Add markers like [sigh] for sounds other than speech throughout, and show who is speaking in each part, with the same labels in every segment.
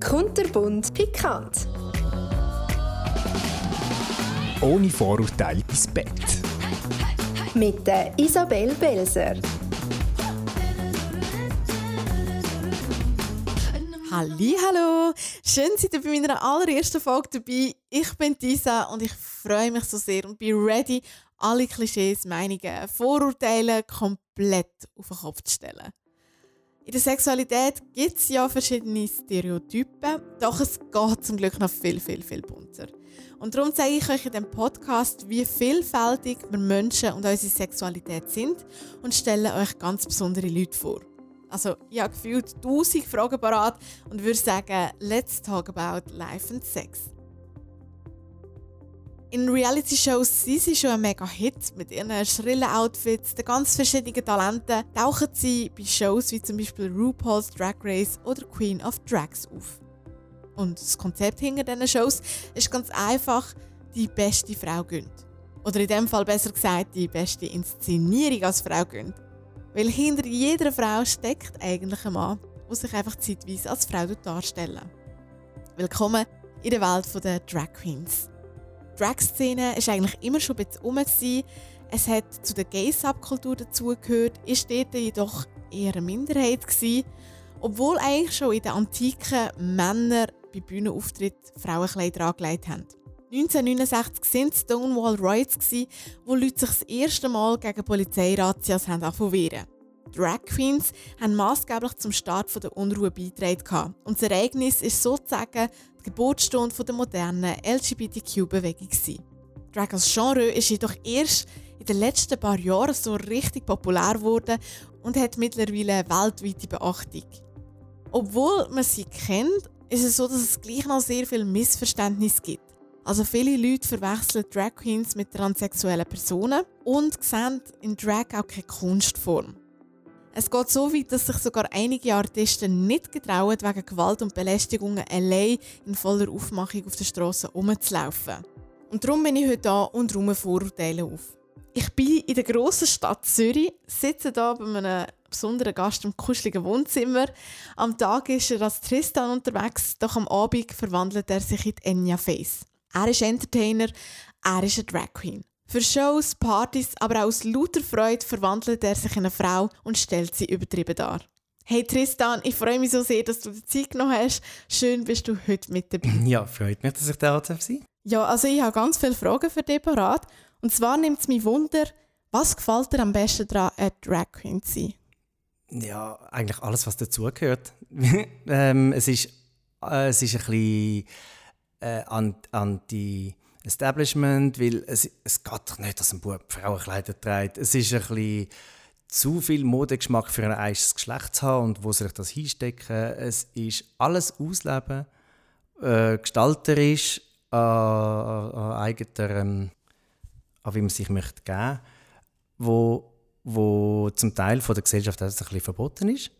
Speaker 1: Kunterbunt pikant.
Speaker 2: Ohne Vorurteile ins Bett.
Speaker 1: Mit der Isabel Belser.
Speaker 3: Hallo, schön seid ihr bei meiner allerersten Folge dabei. Ich bin Tisa und ich freue mich so sehr und bin ready, alle Klischees, Meinungen, Vorurteile komplett auf den Kopf zu stellen. In der Sexualität gibt es ja verschiedene Stereotypen, doch es geht zum Glück noch viel, viel, viel bunter. Und darum zeige ich euch in diesem Podcast, wie vielfältig wir Menschen und unsere Sexualität sind und stelle euch ganz besondere Leute vor. Also, ich habe gefühlt 1000 Fragen parat und würde sagen, let's talk about life and sex. In Reality-Shows sind sie schon ein mega Hit mit ihren schrillen Outfits, den ganz verschiedenen Talenten, tauchen sie bei Shows wie zum Beispiel RuPaul's Drag Race oder Queen of Drags auf. Und das Konzept hinter diesen Shows ist ganz einfach, die beste Frau gönnt. Oder in dem Fall besser gesagt, die beste Inszenierung als Frau gönnt. Weil hinter jeder Frau steckt eigentlich ein Mann, der sich einfach zeitweise als Frau darstellen Willkommen in der Welt der Drag Queens. Die Drag-Szene war eigentlich immer schon ein bisschen rum. Es hat zu der Gay-Subkultur dazugehört, ist dort jedoch eher eine Minderheit gewesen, obwohl eigentlich schon in der Antike Männer bei Bühnenauftritten Frauenkleider angelegt haben. 1969 waren es Stonewall Riots, wo Leute sich das erste Mal gegen Polizeirazzias wehren Drag Queens haben maßgeblich zum Start der Unruhe beigetragen. Und das Ereignis ist sozusagen die Geburtsstunde der modernen LGBTQ-Bewegung. Drag als Genre ist jedoch erst in den letzten paar Jahren so richtig populär geworden und hat mittlerweile weltweite Beachtung. Obwohl man sie kennt, ist es so, dass es gleich noch sehr viel Missverständnis gibt. Also viele Leute verwechseln Drag Queens mit transsexuellen Personen und sehen in Drag auch keine Kunstform. Es geht so weit, dass sich sogar einige Artisten nicht getrauen, wegen Gewalt und Belästigungen allein in voller Aufmachung auf der Straße rumzulaufen. Und darum bin ich heute da und räume Vorurteile auf. Ich bin in der grossen Stadt Zürich, sitze hier bei einem besonderen Gast im kuscheligen Wohnzimmer. Am Tag ist er als Tristan unterwegs, doch am Abend verwandelt er sich in Enya Face. Er ist Entertainer, er ist eine Drag Queen. Für Shows, Partys, aber auch aus lauter Freude verwandelt er sich in eine Frau und stellt sie übertrieben dar. Hey Tristan, ich freue mich so sehr, dass du die Zeit genommen hast. Schön bist du heute mit dabei.
Speaker 4: Ja, freut mich, dass ich da sein darf.
Speaker 3: Ja, also ich habe ganz viele Fragen für dich parat. Und zwar nimmt es mich Wunder, was gefällt dir am besten daran, eine Drag Queen zu sein?
Speaker 4: Ja, eigentlich alles, was dazugehört. [laughs] ähm, es, ist, äh, es ist ein bisschen äh, Anti-Establishment, weil es, es geht doch nicht, dass ein Bub Frauenkleider trägt. Es ist ein bisschen zu viel Modegeschmack für ein eigenes Geschlecht zu haben und wo soll ich das hinstecken. Es ist alles ausleben, äh, gestalterisch, äh, äh, eigener, ähm, an wie man sich möchte geben, wo, wo zum Teil von der Gesellschaft ein bisschen verboten ist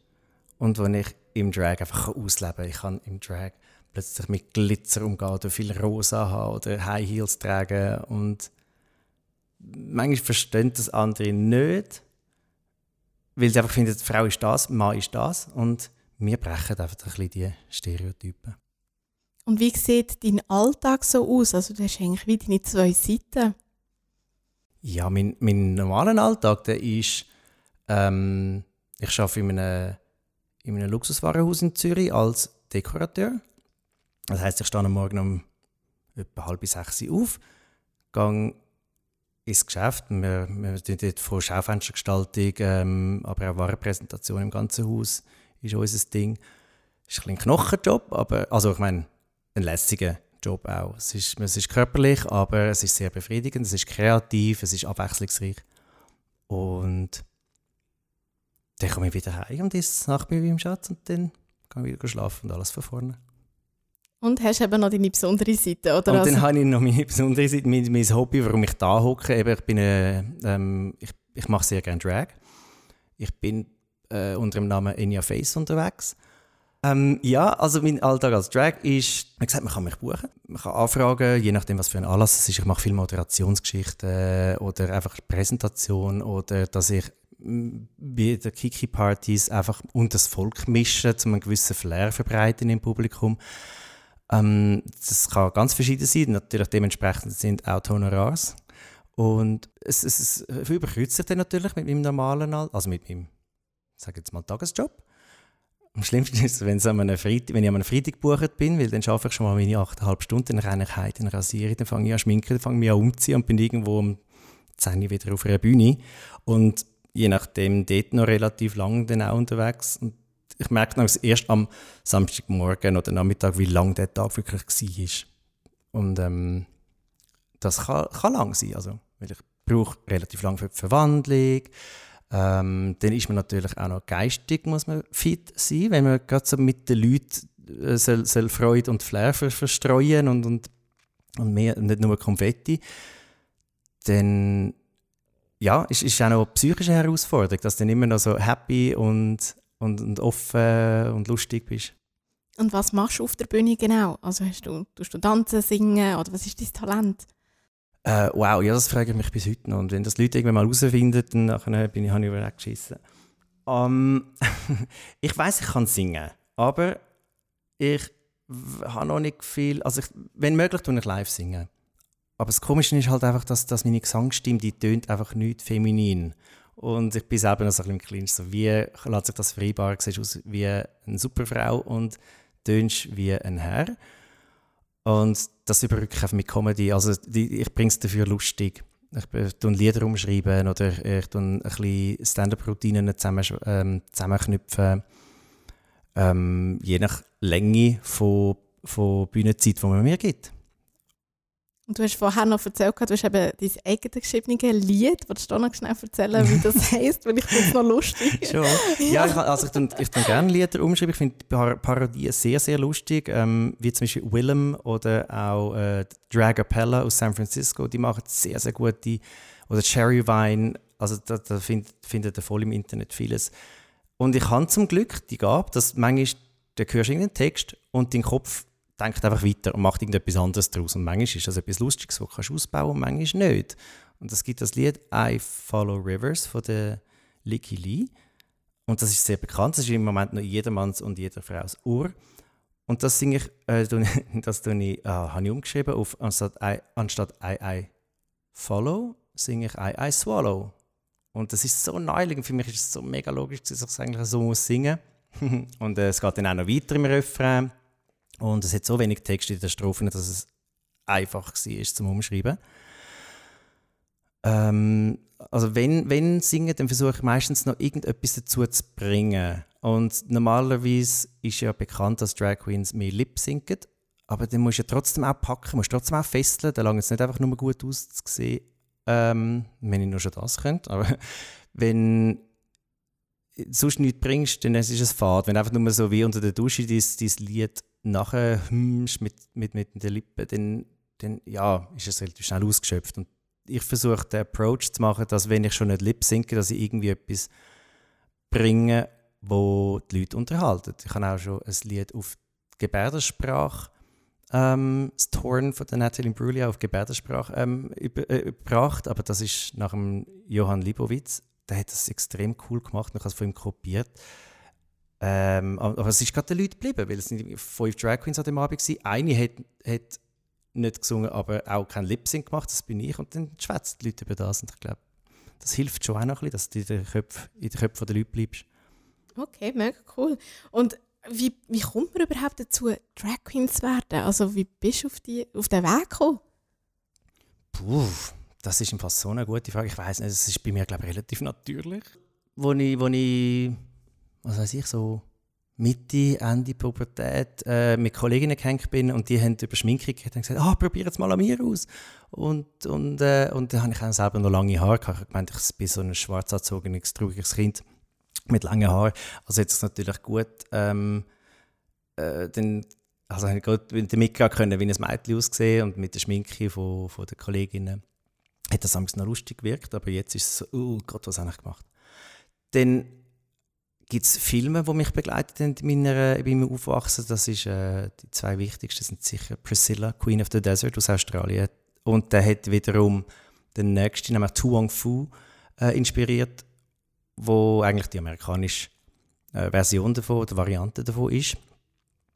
Speaker 4: und wo ich im Drag einfach ausleben kann. Ich kann im Drag plötzlich mit Glitzer umgehen oder viel Rosa haben oder High Heels tragen und manchmal verstehen das andere nicht, weil sie einfach finden, die Frau ist das, Mann ist das und wir brechen einfach ein bisschen die Stereotypen.
Speaker 3: Und wie sieht dein Alltag so aus? Also du hast eigentlich wie deine zwei Seiten.
Speaker 4: Ja, mein, mein normaler Alltag, der ist, ähm, ich arbeite in einem, in einem Luxuswarenhaus in Zürich als Dekorateur. Das heißt, ich stehe am Morgen um etwa halb sechs auf, gehe ins Geschäft. Wir, wir tun dort von Schaufenstergestaltung, ähm, aber auch Warenpräsentation im ganzen Haus ist unser Ding. Es ist ein, ein Knochenjob, aber also ich meine, ein lässiger Job auch. Es ist, es ist körperlich, aber es ist sehr befriedigend, es ist kreativ, es ist abwechslungsreich. Und dann komme ich wieder heim und esse nach bei meinem Schatz und dann kann ich wieder schlafen und alles von vorne.
Speaker 3: Und hast eben noch deine besondere Seite, oder?
Speaker 4: Und
Speaker 3: also?
Speaker 4: dann habe ich noch meine besondere Seite, mein, mein Hobby, warum ich da hocke. Eben, ich bin, äh, ähm, ich, ich mache sehr gerne Drag. Ich bin äh, unter dem Namen Enya Face unterwegs. Ähm, ja, also mein Alltag als Drag ist, wie gesagt, man kann mich buchen, man kann anfragen, je nachdem, was für ein Anlass es ist. Ich mache viel Moderationsgeschichten oder einfach Präsentation oder dass ich bei den Kiki-Partys einfach unter das Volk mischen, um einen gewissen Flair verbreiten im Publikum. Ähm, das kann ganz verschieden sein. Natürlich dementsprechend sind auch die Honorars. Und es, es, es überkreuzt sich dann natürlich mit meinem normalen, also mit meinem, sage jetzt mal, Tagesjob. Am schlimmsten ist es, wenn, wenn ich an einem Freitag gebucht bin, weil dann schaffe ich schon mal meine 8,5 Stunden, dann renne ich heim, dann rasiere ich, dann fange ich an schminken, dann fange ich an umziehen und bin irgendwo um 10 Uhr wieder auf einer Bühne. Und je nachdem dort noch relativ lang dann auch unterwegs. Und ich merke dann erst am Samstagmorgen oder Nachmittag, wie lang der Tag wirklich war. Und ähm, das kann, kann lang sein, also, weil ich brauche relativ lang für die Verwandlung. Ähm, dann ist man natürlich auch noch geistig, muss man fit sein, wenn man gerade so mit den Leuten äh, soll, soll Freude und Flair verstreuen und, und, und mehr, nicht nur Konfetti. Dann ja, ist, ist auch noch eine psychische Herausforderung, dass dann immer noch so happy und, und, und offen und lustig bist.
Speaker 3: Und was machst du auf der Bühne genau? Also hast du, tust du tanzen, singen oder was ist dein Talent?
Speaker 4: Äh, wow, ja, das frage ich mich bis heute noch. Und wenn das Leute irgendwann mal herausfinden, dann nachher bin ich, habe ich überlegt. Um, [laughs] ich weiß, ich kann singen, aber ich habe noch nicht viel. Also, ich, wenn möglich, tue ich live singen. Aber das Komische ist halt einfach, dass, dass meine Gesangsstimme, die tönt einfach nicht feminin. Und ich bin selber noch so ein bisschen im Clinch. So, wie lässt sich das vereinbaren? Du siehst aus wie eine Superfrau und tönst wie ein Herr. Und das überrücke ich mit Comedy. Also die, ich bringe es dafür lustig. Ich tue Lieder umschreiben oder ich tue ein bisschen Stand-up-Routinen zusammen, ähm, zusammenknüpfen. Ähm, je nach Länge von, von Bühnenzeit, die man mir gibt.
Speaker 3: Und du hast vorher noch erzählt, du hast eben dein eigenes geschriebene Lied. Willst du noch schnell erzählen, wie das [laughs] heisst? Weil ich finde es noch lustig.
Speaker 4: Schon. Ja, ich, also ich, ich, ich gerne Lieder umschreiben. Ich finde Par Parodien sehr, sehr lustig. Ähm, wie zum Beispiel Willem oder auch äh, Dragapella aus San Francisco. Die machen sehr, sehr gute. Oder Cherry Vine. Also da, da findet, findet ihr voll im Internet vieles. Und ich habe zum Glück die Gabe, dass manchmal, da hörst du irgendeinen Text und dein Kopf denkt einfach weiter und macht irgendetwas anderes daraus. Und manchmal ist das etwas Lustiges, das du ausbauen kannst, und manchmal nicht. Und es gibt das Lied I Follow Rivers von der Licky Lee. Und das ist sehr bekannt. Das ist im Moment noch jedermanns und jeder Frau's Ohr. Und das singe ich, äh, [laughs] das ich, äh, habe ich umgeschrieben auf anstatt I, anstatt I, I follow, singe ich I, I swallow. Und das ist so neulich für mich ist es so mega logisch, dass ich es eigentlich so muss singen. [laughs] und äh, es geht dann auch noch weiter im Refrain. Und es hat so wenig Text in den Strophen, dass es einfach war zum Umschreiben. Ähm, also wenn, wenn singen, dann versuche ich meistens noch irgendetwas dazu zu bringen. Und normalerweise ist ja bekannt, dass Drag Queens mehr Lip singen, aber dann musst du ja trotzdem auch packen, musst trotzdem auch fesseln, da lange es nicht einfach nur gut auszusehen, ähm, wenn ich nur schon das könnte. Aber [laughs] wenn sonst nichts bringst, dann ist es fad. Wenn du einfach nur so wie unter der Dusche dein, dein Lied nachher hümmst mit, mit, mit den Lippen, dann, dann ja, ist es relativ schnell ausgeschöpft. Und ich versuche den Approach zu machen, dass wenn ich schon nicht lip sinke, dass ich irgendwie etwas bringe, wo die Leute unterhalten. Ich habe auch schon ein Lied auf Gebärdensprache, ähm, das Torn von der Natalie Imbruglia auf Gebärdensprache ähm, über, äh, überbracht, aber das ist nach dem Johann Libowitz. Der hat das extrem cool gemacht, ich habe es von ihm kopiert. Ähm, aber es ist gerade den Leuten geblieben, weil es sind fünf Drag Queens an dem Abend waren. Eine hat, hat nicht gesungen, aber auch kein Lip-Sync gemacht, das bin ich. Und dann schwätzen die Leute über das. Und ich glaube, das hilft schon auch noch ein bisschen, dass du in den Köpfen, in den Köpfen der Leute bleibst.
Speaker 3: Okay, mega cool. Und wie, wie kommt man überhaupt dazu, Drag Queen zu werden? Also wie bist du auf, die, auf den Weg gekommen?
Speaker 4: Puh, das ist fast so eine gute Frage. Ich weiß nicht, es ist bei mir glaube ich relativ natürlich. Wo ich, wo ich was weiß ich, so Mitte, Ende Pubertät äh, mit Kolleginnen gehängt bin und die haben über Schminke geredet und gesagt, ah, probier jetzt mal an mir aus. Und, und, äh, und dann habe ich auch selber noch lange Haare gehabt. Ich meinte, ich bin so ein schwarz angezogenes, trauriges Kind mit langen Haaren. Also jetzt ist es natürlich gut, ähm, äh, dann, also ich gut damit können, wie ein Mädchen ausgesehen und mit der Schminke von, von den Kolleginnen hat das noch lustig gewirkt, aber jetzt ist es so, oh Gott, was habe ich gemacht? Dann gibt es Filme, die mich begleiten in meiner, meinem Aufwachsen. Das ist, äh, die zwei wichtigsten sind sicher Priscilla, Queen of the Desert aus Australien. Und der hat wiederum den nächsten, nämlich Tu Wong Fu, äh, inspiriert, wo eigentlich die amerikanische äh, Version davon, die Variante davon ist.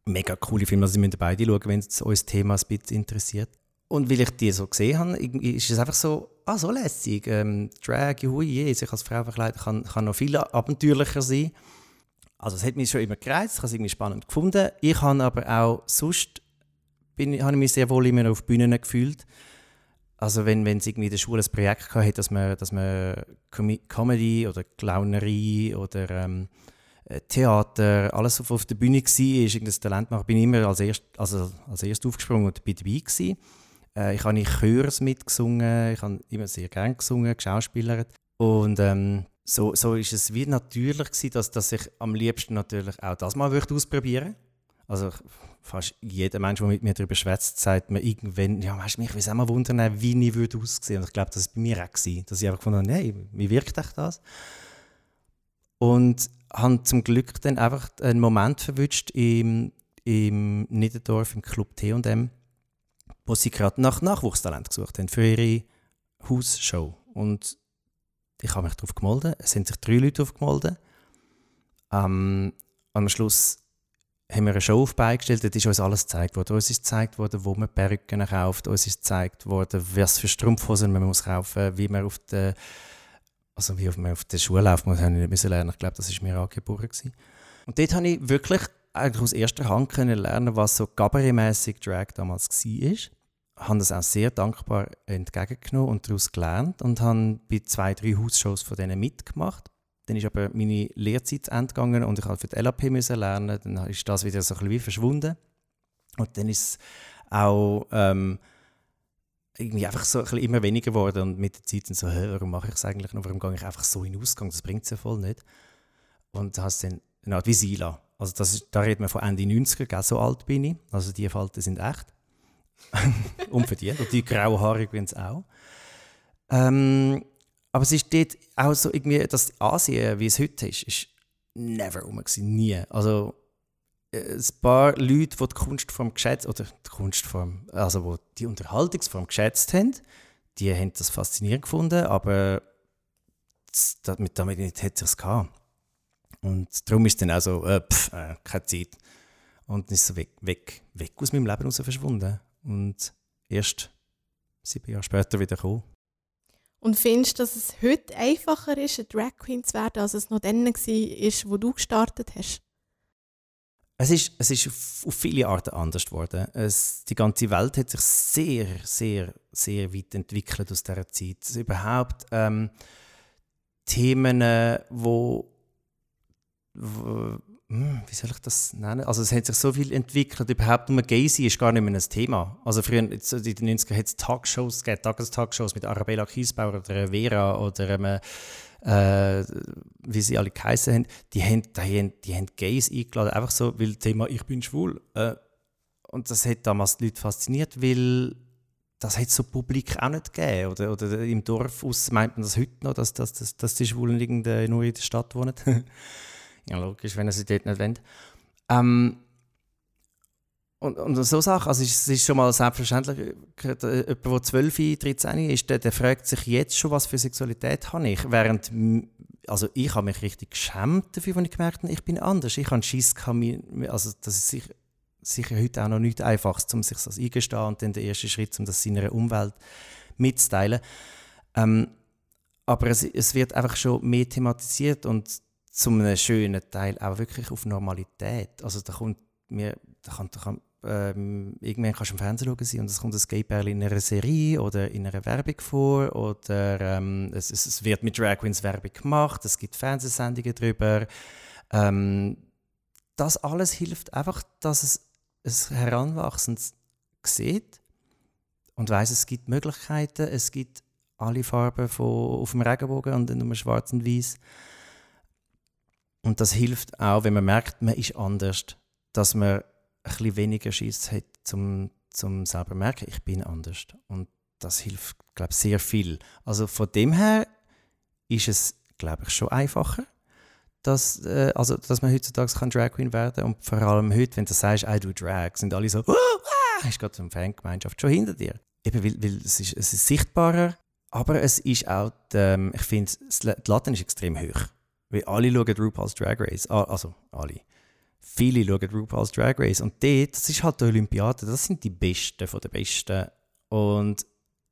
Speaker 4: Mega coole Filme, also sie müssen beide schauen, wenn es euch das Thema ein bisschen interessiert. Und weil ich die so gesehen habe, ist es einfach so, ah, so lässig. Ähm, Drag, hui, je, sich als Frau verkleiden kann, kann noch viel abenteuerlicher sein. Also es hat mich schon immer gereizt, ich habe es irgendwie spannend gefunden. Ich habe aber auch sonst, bin, habe ich mich sehr wohl immer auf Bühnen gefühlt. Also wenn, wenn es irgendwie in der Schule ein Projekt hatte, dass man, dass man Com Comedy oder Clownerie oder ähm, äh, Theater, alles, was auf der Bühne war, irgendein Talent machen, bin ich immer als erst, also als erst aufgesprungen und dabei gewesen. Äh, ich habe in Chörs mitgesungen, ich habe immer sehr gerne gesungen, geschauspielert. Und ähm, so, so ist es wie natürlich gewesen, dass, dass ich am liebsten natürlich auch das mal ausprobieren würde. Also fast jeder Mensch, der mit mir darüber schwätzt, sagt mir irgendwann, ja, weißt du, mich würde auch mal wundern, wie ich würde aussehen. Und ich glaube, das war bei mir auch, gewesen, dass ich einfach gefunden habe, hey, wie wirkt euch das? Und habe zum Glück dann einfach einen Moment verwünscht im, im Niederdorf, im Club T&M, wo sie gerade nach Nachwuchstalent gesucht haben für ihre Hausshow. Und ich habe mich darauf gemeldet. Es sind sich drei Leute darauf gemeldet. Ähm, am Schluss haben wir eine Show auf beigestellt, dort ist uns alles gezeigt worden. Uns ist gezeigt worden, wo man Perücken kauft, uns ist gezeigt worden, was für Strumpfhosen man muss kaufen, wie man auf der also wie man auf der Schule läuft, muss ich nicht lernen. Ich glaube, das war mir angeboren. Gewesen. Und dort habe ich wirklich eigentlich aus erster Hand können lernen, was so Gabaret-mässig Drag damals war. Ich habe das auch sehr dankbar entgegengenommen und daraus gelernt und habe bei zwei, drei Hausshows von denen mitgemacht. Dann ist aber meine Lehrzeit entgegangen und ich musste für die LAP müssen lernen. Dann ist das wieder so ein bisschen wie verschwunden. Und dann ist es auch ähm, irgendwie einfach so ein bisschen immer weniger geworden und mit der Zeit dann so, warum mache ich es eigentlich noch, warum gehe ich einfach so in Ausgang, das bringt es ja voll nicht. Und hast dann eine Art wie Sila. Also das ist, da reden wir von Ende 90er, gell, so alt bin ich. Also die Falten sind echt. [laughs] Unverdient. Und die grauhaarigen es auch. Ähm, aber es ist dort auch so irgendwie, dass Asien, wie es heute ist, ist never rum nie. Also ein paar Leute, die die Kunstform geschätzt oder die Kunstform, also die, die Unterhaltungsform geschätzt haben, die haben das faszinierend gefunden, aber damit, damit hätte es gehabt. Und darum ist dann auch so, äh, pff, äh, keine Zeit. Und dann ist so weg, weg, weg aus meinem Leben raus verschwunden. Und erst sieben Jahre später wieder gekommen.
Speaker 3: Und findest du, dass es heute einfacher ist, eine Drag Queen zu werden, als es noch dann war, wo du gestartet hast?
Speaker 4: Es ist, es ist auf, auf viele Arten anders geworden. Es, die ganze Welt hat sich sehr, sehr, sehr weit entwickelt aus dieser Zeit. Also überhaupt ähm, Themen, äh, wo, wo hm, wie soll ich das nennen? Also es hat sich so viel entwickelt, überhaupt nur sein ist gar nicht mehr ein Thema. Also früher, in den 90ern hat es Talkshows Tagestalkshows mit Arabella Kiesbauer oder Vera oder ähm, äh, wie sie alle geheißen haben, die haben, die, haben, die haben Gays eingeladen, einfach so, weil das Thema «Ich bin schwul». Äh, und das hat damals die Leute fasziniert, weil das hat so Publik auch nicht gegeben. Oder, oder im Dorf aus meint man das heute noch, dass, dass, dass, dass die Schwulen nur in der Stadt wohnen. [laughs] ja, logisch, wenn sie dort nicht wollen. Ähm, und, und so Sachen, also es ist schon mal selbstverständlich, jemand, der 12, 13 ist, der, der fragt sich jetzt schon, was für Sexualität habe ich. Während, also ich habe mich richtig geschämt dafür, als ich gemerkt habe, ich bin anders. Ich habe Schiss, also das ist sicher, sicher heute auch noch nicht einfach, um sich das eingestehen und dann der erste Schritt, um das seiner Umwelt mitzuteilen. Ähm, aber es, es wird einfach schon mehr thematisiert und zum einem schönen Teil auch wirklich auf Normalität. Also da kommt mir, da kann, da kann ähm, irgendwann kannst du im Fernsehen schauen und es kommt ein Gay-Pärchen in einer Serie oder in einer Werbung vor oder ähm, es, es, wird mit Drag Queens Werbung gemacht, es gibt Fernsehsendungen darüber. Ähm, das alles hilft einfach, dass es ein Heranwachsendes sieht und weiß, es gibt Möglichkeiten, es gibt alle Farben von, auf dem Regenbogen und nur schwarz und weiß. Und das hilft auch, wenn man merkt, man ist anders, dass man ein bisschen weniger Schiss hat, zum, zum selber merken, ich bin anders. Und das hilft, glaube ich, sehr viel. Also von dem her ist es, glaube ich, schon einfacher, dass, äh, also, dass man heutzutage kann Drag Queen werden kann. Und vor allem heute, wenn du sagst, I do Drag, sind alle so, uh, ah, ist gerade eine Fangemeinschaft schon hinter dir. Eben, weil, weil es, ist, es ist sichtbarer, aber es ist auch, ähm, ich finde, die Latte ist extrem hoch. Weil alle schauen RuPaul's Drag Race. Ah, Also, alle. Viele schauen RuPaul's Drag Race. Und dort, das ist halt die Olympiade, das sind die Besten von den Besten. Und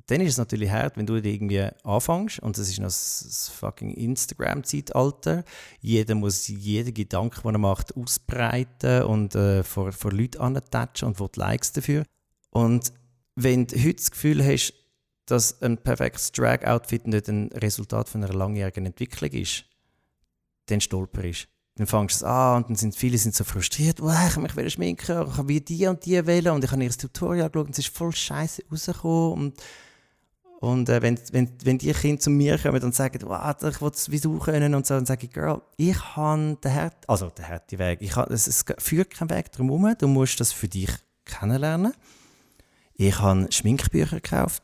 Speaker 4: dann ist es natürlich hart, wenn du irgendwie anfängst und das ist noch das, fucking Instagram-Zeitalter. Jeder muss jeden Gedanken, den er macht, ausbreiten und äh, vor, vor Leuten antatschen und will Likes dafür. Und wenn du heute das Gefühl hast, dass ein perfektes Drag-Outfit nicht ein Resultat von einer langjährigen Entwicklung ist, dann stolperst dann fängst du es an und dann sind viele sind so frustriert, oh, ich wieder schminken, ich wie die und die wählen und ich habe ihr Tutorial geschaut und es ist voll scheiße rausgekommen und und äh, wenn, wenn, wenn die Kinder zu mir kommen und sagen, wow, ich will es wie du können und so, dann sage ich, Girl, ich habe den Herd, also Weg. Ich habe, es, es führt keinen Weg drum Du musst das für dich kennenlernen. Ich habe Schminkbücher gekauft,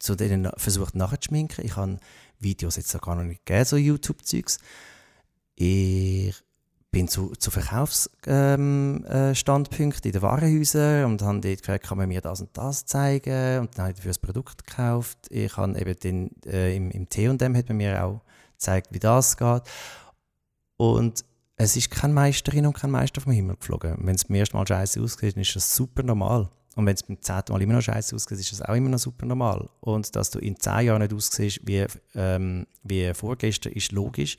Speaker 4: zu denen versucht nachzuschminken. Ich habe Videos jetzt gar noch nicht gegeben, so YouTube-Zeugs. Ich bin zu, zu Verkaufsstandpunkten ähm, äh, in den Warenhäusern und habe dort gefragt, kann man mir das und das zeigen und dann habe ich dafür das Produkt gekauft. Ich habe eben den, äh, im, im T&M hat man mir auch gezeigt, wie das geht und es ist keine Meisterin und kein Meister vom Himmel geflogen. Wenn es beim ersten Mal scheiße aussieht, ist das super normal. Und wenn es beim zehnten Mal immer noch scheiße aussieht, ist das auch immer noch super normal. Und dass du in zehn Jahren nicht aussiehst wie, ähm, wie vorgestern, ist logisch.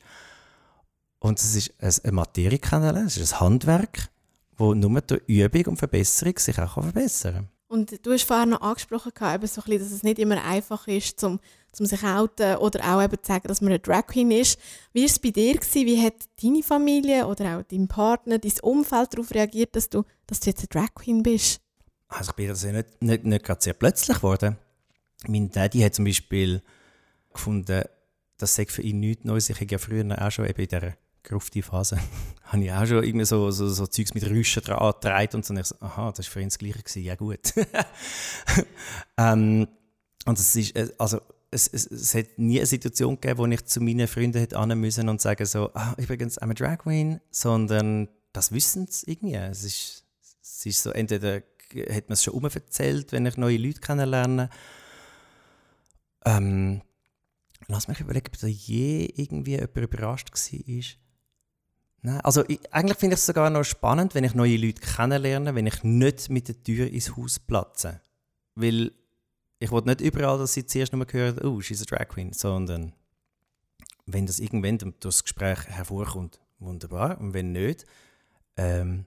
Speaker 4: Und es ist eine Materie kennenlernen, es ist ein Handwerk, wo nur durch Übung und Verbesserung sich auch verbessern kann.
Speaker 3: Und du hast vorher noch angesprochen, eben so ein bisschen, dass es nicht immer einfach ist, zum, zum sich outen oder auch eben zu sagen, dass man eine Drag Queen ist. Wie war es bei dir? Gewesen? Wie hat deine Familie oder auch dein Partner, dein Umfeld darauf reagiert, dass du, dass du jetzt eine Drag Queen bist?
Speaker 4: Also ich bin das ja nicht, nicht, nicht gerade sehr plötzlich geworden. Mein Daddy hat zum Beispiel gefunden, das sei für ihn nichts Neues. Ich habe ja früher auch schon eben in dieser gerufte Phase, [laughs] habe ich auch schon irgendwie so, so, so Zeugs mit Rüschen dran getragen und so. Und ich so, aha, das war für ihn das Gleiche. Gewesen. Ja, gut. [laughs] ähm, und es ist, äh, also, es, es, es hat nie eine Situation gegeben, wo ich zu meinen Freunden hätte müssen und sagen so, ah, übrigens, I'm a Drag Queen, sondern das wissen sie irgendwie. Es ist, es ist so, entweder hat man es schon umverzählt, wenn ich neue Leute kennenlerne. Ähm, lass mich überlegen, ob da je irgendwie jemand überrascht war. Nein, also ich, eigentlich finde ich es sogar noch spannend, wenn ich neue Leute kennenlerne, wenn ich nicht mit der Tür ins Haus platze. Weil ich will nicht überall, dass sie zuerst nur hören, oh, she's a Drag Queen, sondern wenn das irgendwann durch das Gespräch hervorkommt, wunderbar. Und wenn nicht, ähm,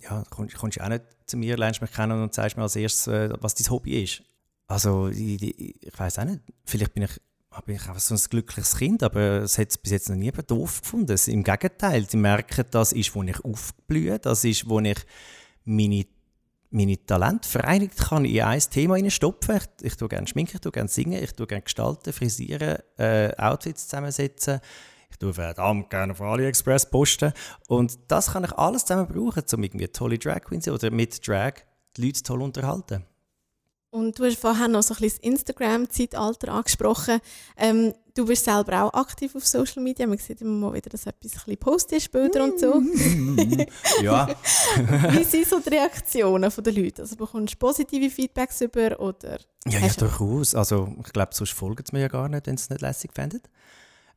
Speaker 4: ja, kommst, kommst du auch nicht zu mir, lernst mich kennen und zeigst mir als erstes, äh, was dein Hobby ist. Also, ich, ich, ich weiß auch nicht, vielleicht bin ich habe ich einfach so ein glückliches Kind, aber es hat bis jetzt noch nie doof gefunden. Im Gegenteil, sie merken, das ist, wo ich aufblühe, das ist, wo ich meine, meine Talente vereinigt kann in ein Thema stopfen. Ich, ich tue gerne schminken, ich tue gerne singen, ich tue gerne gestalten, frisieren, äh, Outfits zusammensetzen. Ich tue verdammt gerne auf AliExpress posten. Und das kann ich alles zusammen brauchen, um irgendwie tolle Drag Queens oder mit Drag die Leute toll unterhalten.
Speaker 3: Und du hast vorher noch so ein bisschen das Instagram-Zeitalter angesprochen. Ähm, du bist selber auch aktiv auf Social Media. Man sieht immer mal wieder, dass etwas ein bisschen postest, Bilder und so. [laughs]
Speaker 4: ja.
Speaker 3: Wie sind so die Reaktionen der Leute? Also bekommst du positive Feedbacks über oder?
Speaker 4: Ja, ja, durchaus. Also ich glaube, sonst folgen sie mir ja gar nicht, wenn sie es nicht lässig fänden.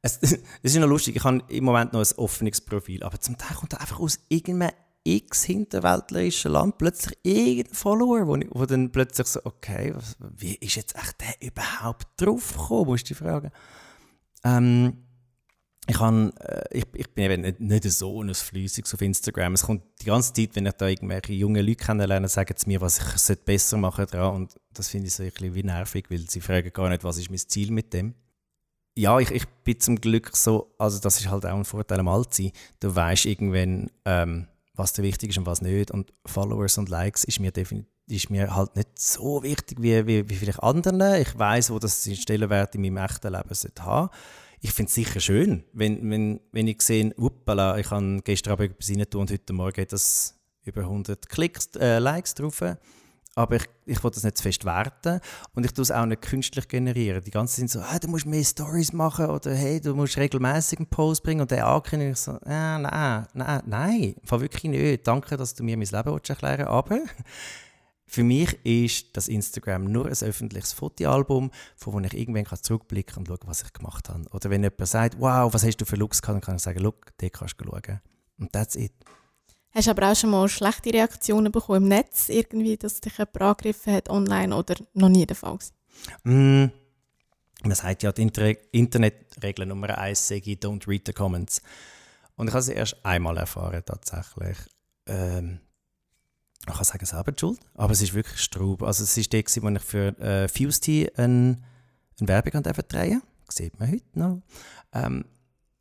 Speaker 4: Es, [laughs] es ist noch lustig, ich habe im Moment noch ein offenes Profil, aber zum Teil kommt er einfach aus irgendeinem x hinterwäldlerischen Land plötzlich irgendein Follower, wo, ich, wo dann plötzlich so, okay, was, wie ist jetzt echt der überhaupt drauf gekommen, musst du dich fragen. Ähm, ich, kann, äh, ich, ich, bin eben nicht, nicht so ein Flüssiges auf Instagram. Es kommt die ganze Zeit, wenn ich da irgendwelche junge Leute kennenlerne, sagen sie mir, was ich besser machen sollte. Und das finde ich so ein bisschen wie nervig, weil sie fragen gar nicht, was ist mein Ziel mit dem. Ja, ich, ich bin zum Glück so, also das ist halt auch ein Vorteil am Altsein. Du weißt irgendwann, ähm, was dir wichtig ist und was nicht. Und Followers und Likes ist mir definitiv ist mir halt nicht so wichtig wie, wie, wie vielleicht anderen. Ich weiß, wo das den Stellenwert in meinem echten Leben sollte haben. Ich finde es sicher schön, wenn, wenn, wenn ich sehe, uppala, ich habe gestern Abend etwas und heute Morgen hat das über 100 Klicks, äh, Likes drauf aber ich, ich will das nicht zu fest werten und ich tue es auch nicht künstlich generieren. Die ganzen sind so, ah, du musst mehr Stories machen oder hey, du musst regelmäßig einen Post bringen und der ankündigen. Ich so, ah, nein, nein, nein, nein, wirklich nicht. Danke, dass du mir mein Leben erklären willst, aber für mich ist das Instagram nur ein öffentliches Fotoalbum, von dem ich irgendwann kann zurückblicken und schauen, was ich gemacht habe. Oder wenn jemand sagt, wow, was hast du für Looks gehabt, dann kann ich sagen, look, den kannst du schauen. Und that's it.
Speaker 3: Hast du aber auch schon mal schlechte Reaktionen bekommen im Netz, irgendwie, dass dich jemand angegriffen hat online oder noch nie der Fall?
Speaker 4: Mm, man sagt ja, die Inter Internetregel Nummer eins sage ich, don't read the comments. Und ich habe sie erst einmal erfahren, tatsächlich. Ähm, ich kann sagen, selber die Schuld, aber es ist wirklich Straub. Also es ist der, wo ich für äh, Fusty eine, eine Werbung drehen Das sieht man heute noch. Ähm,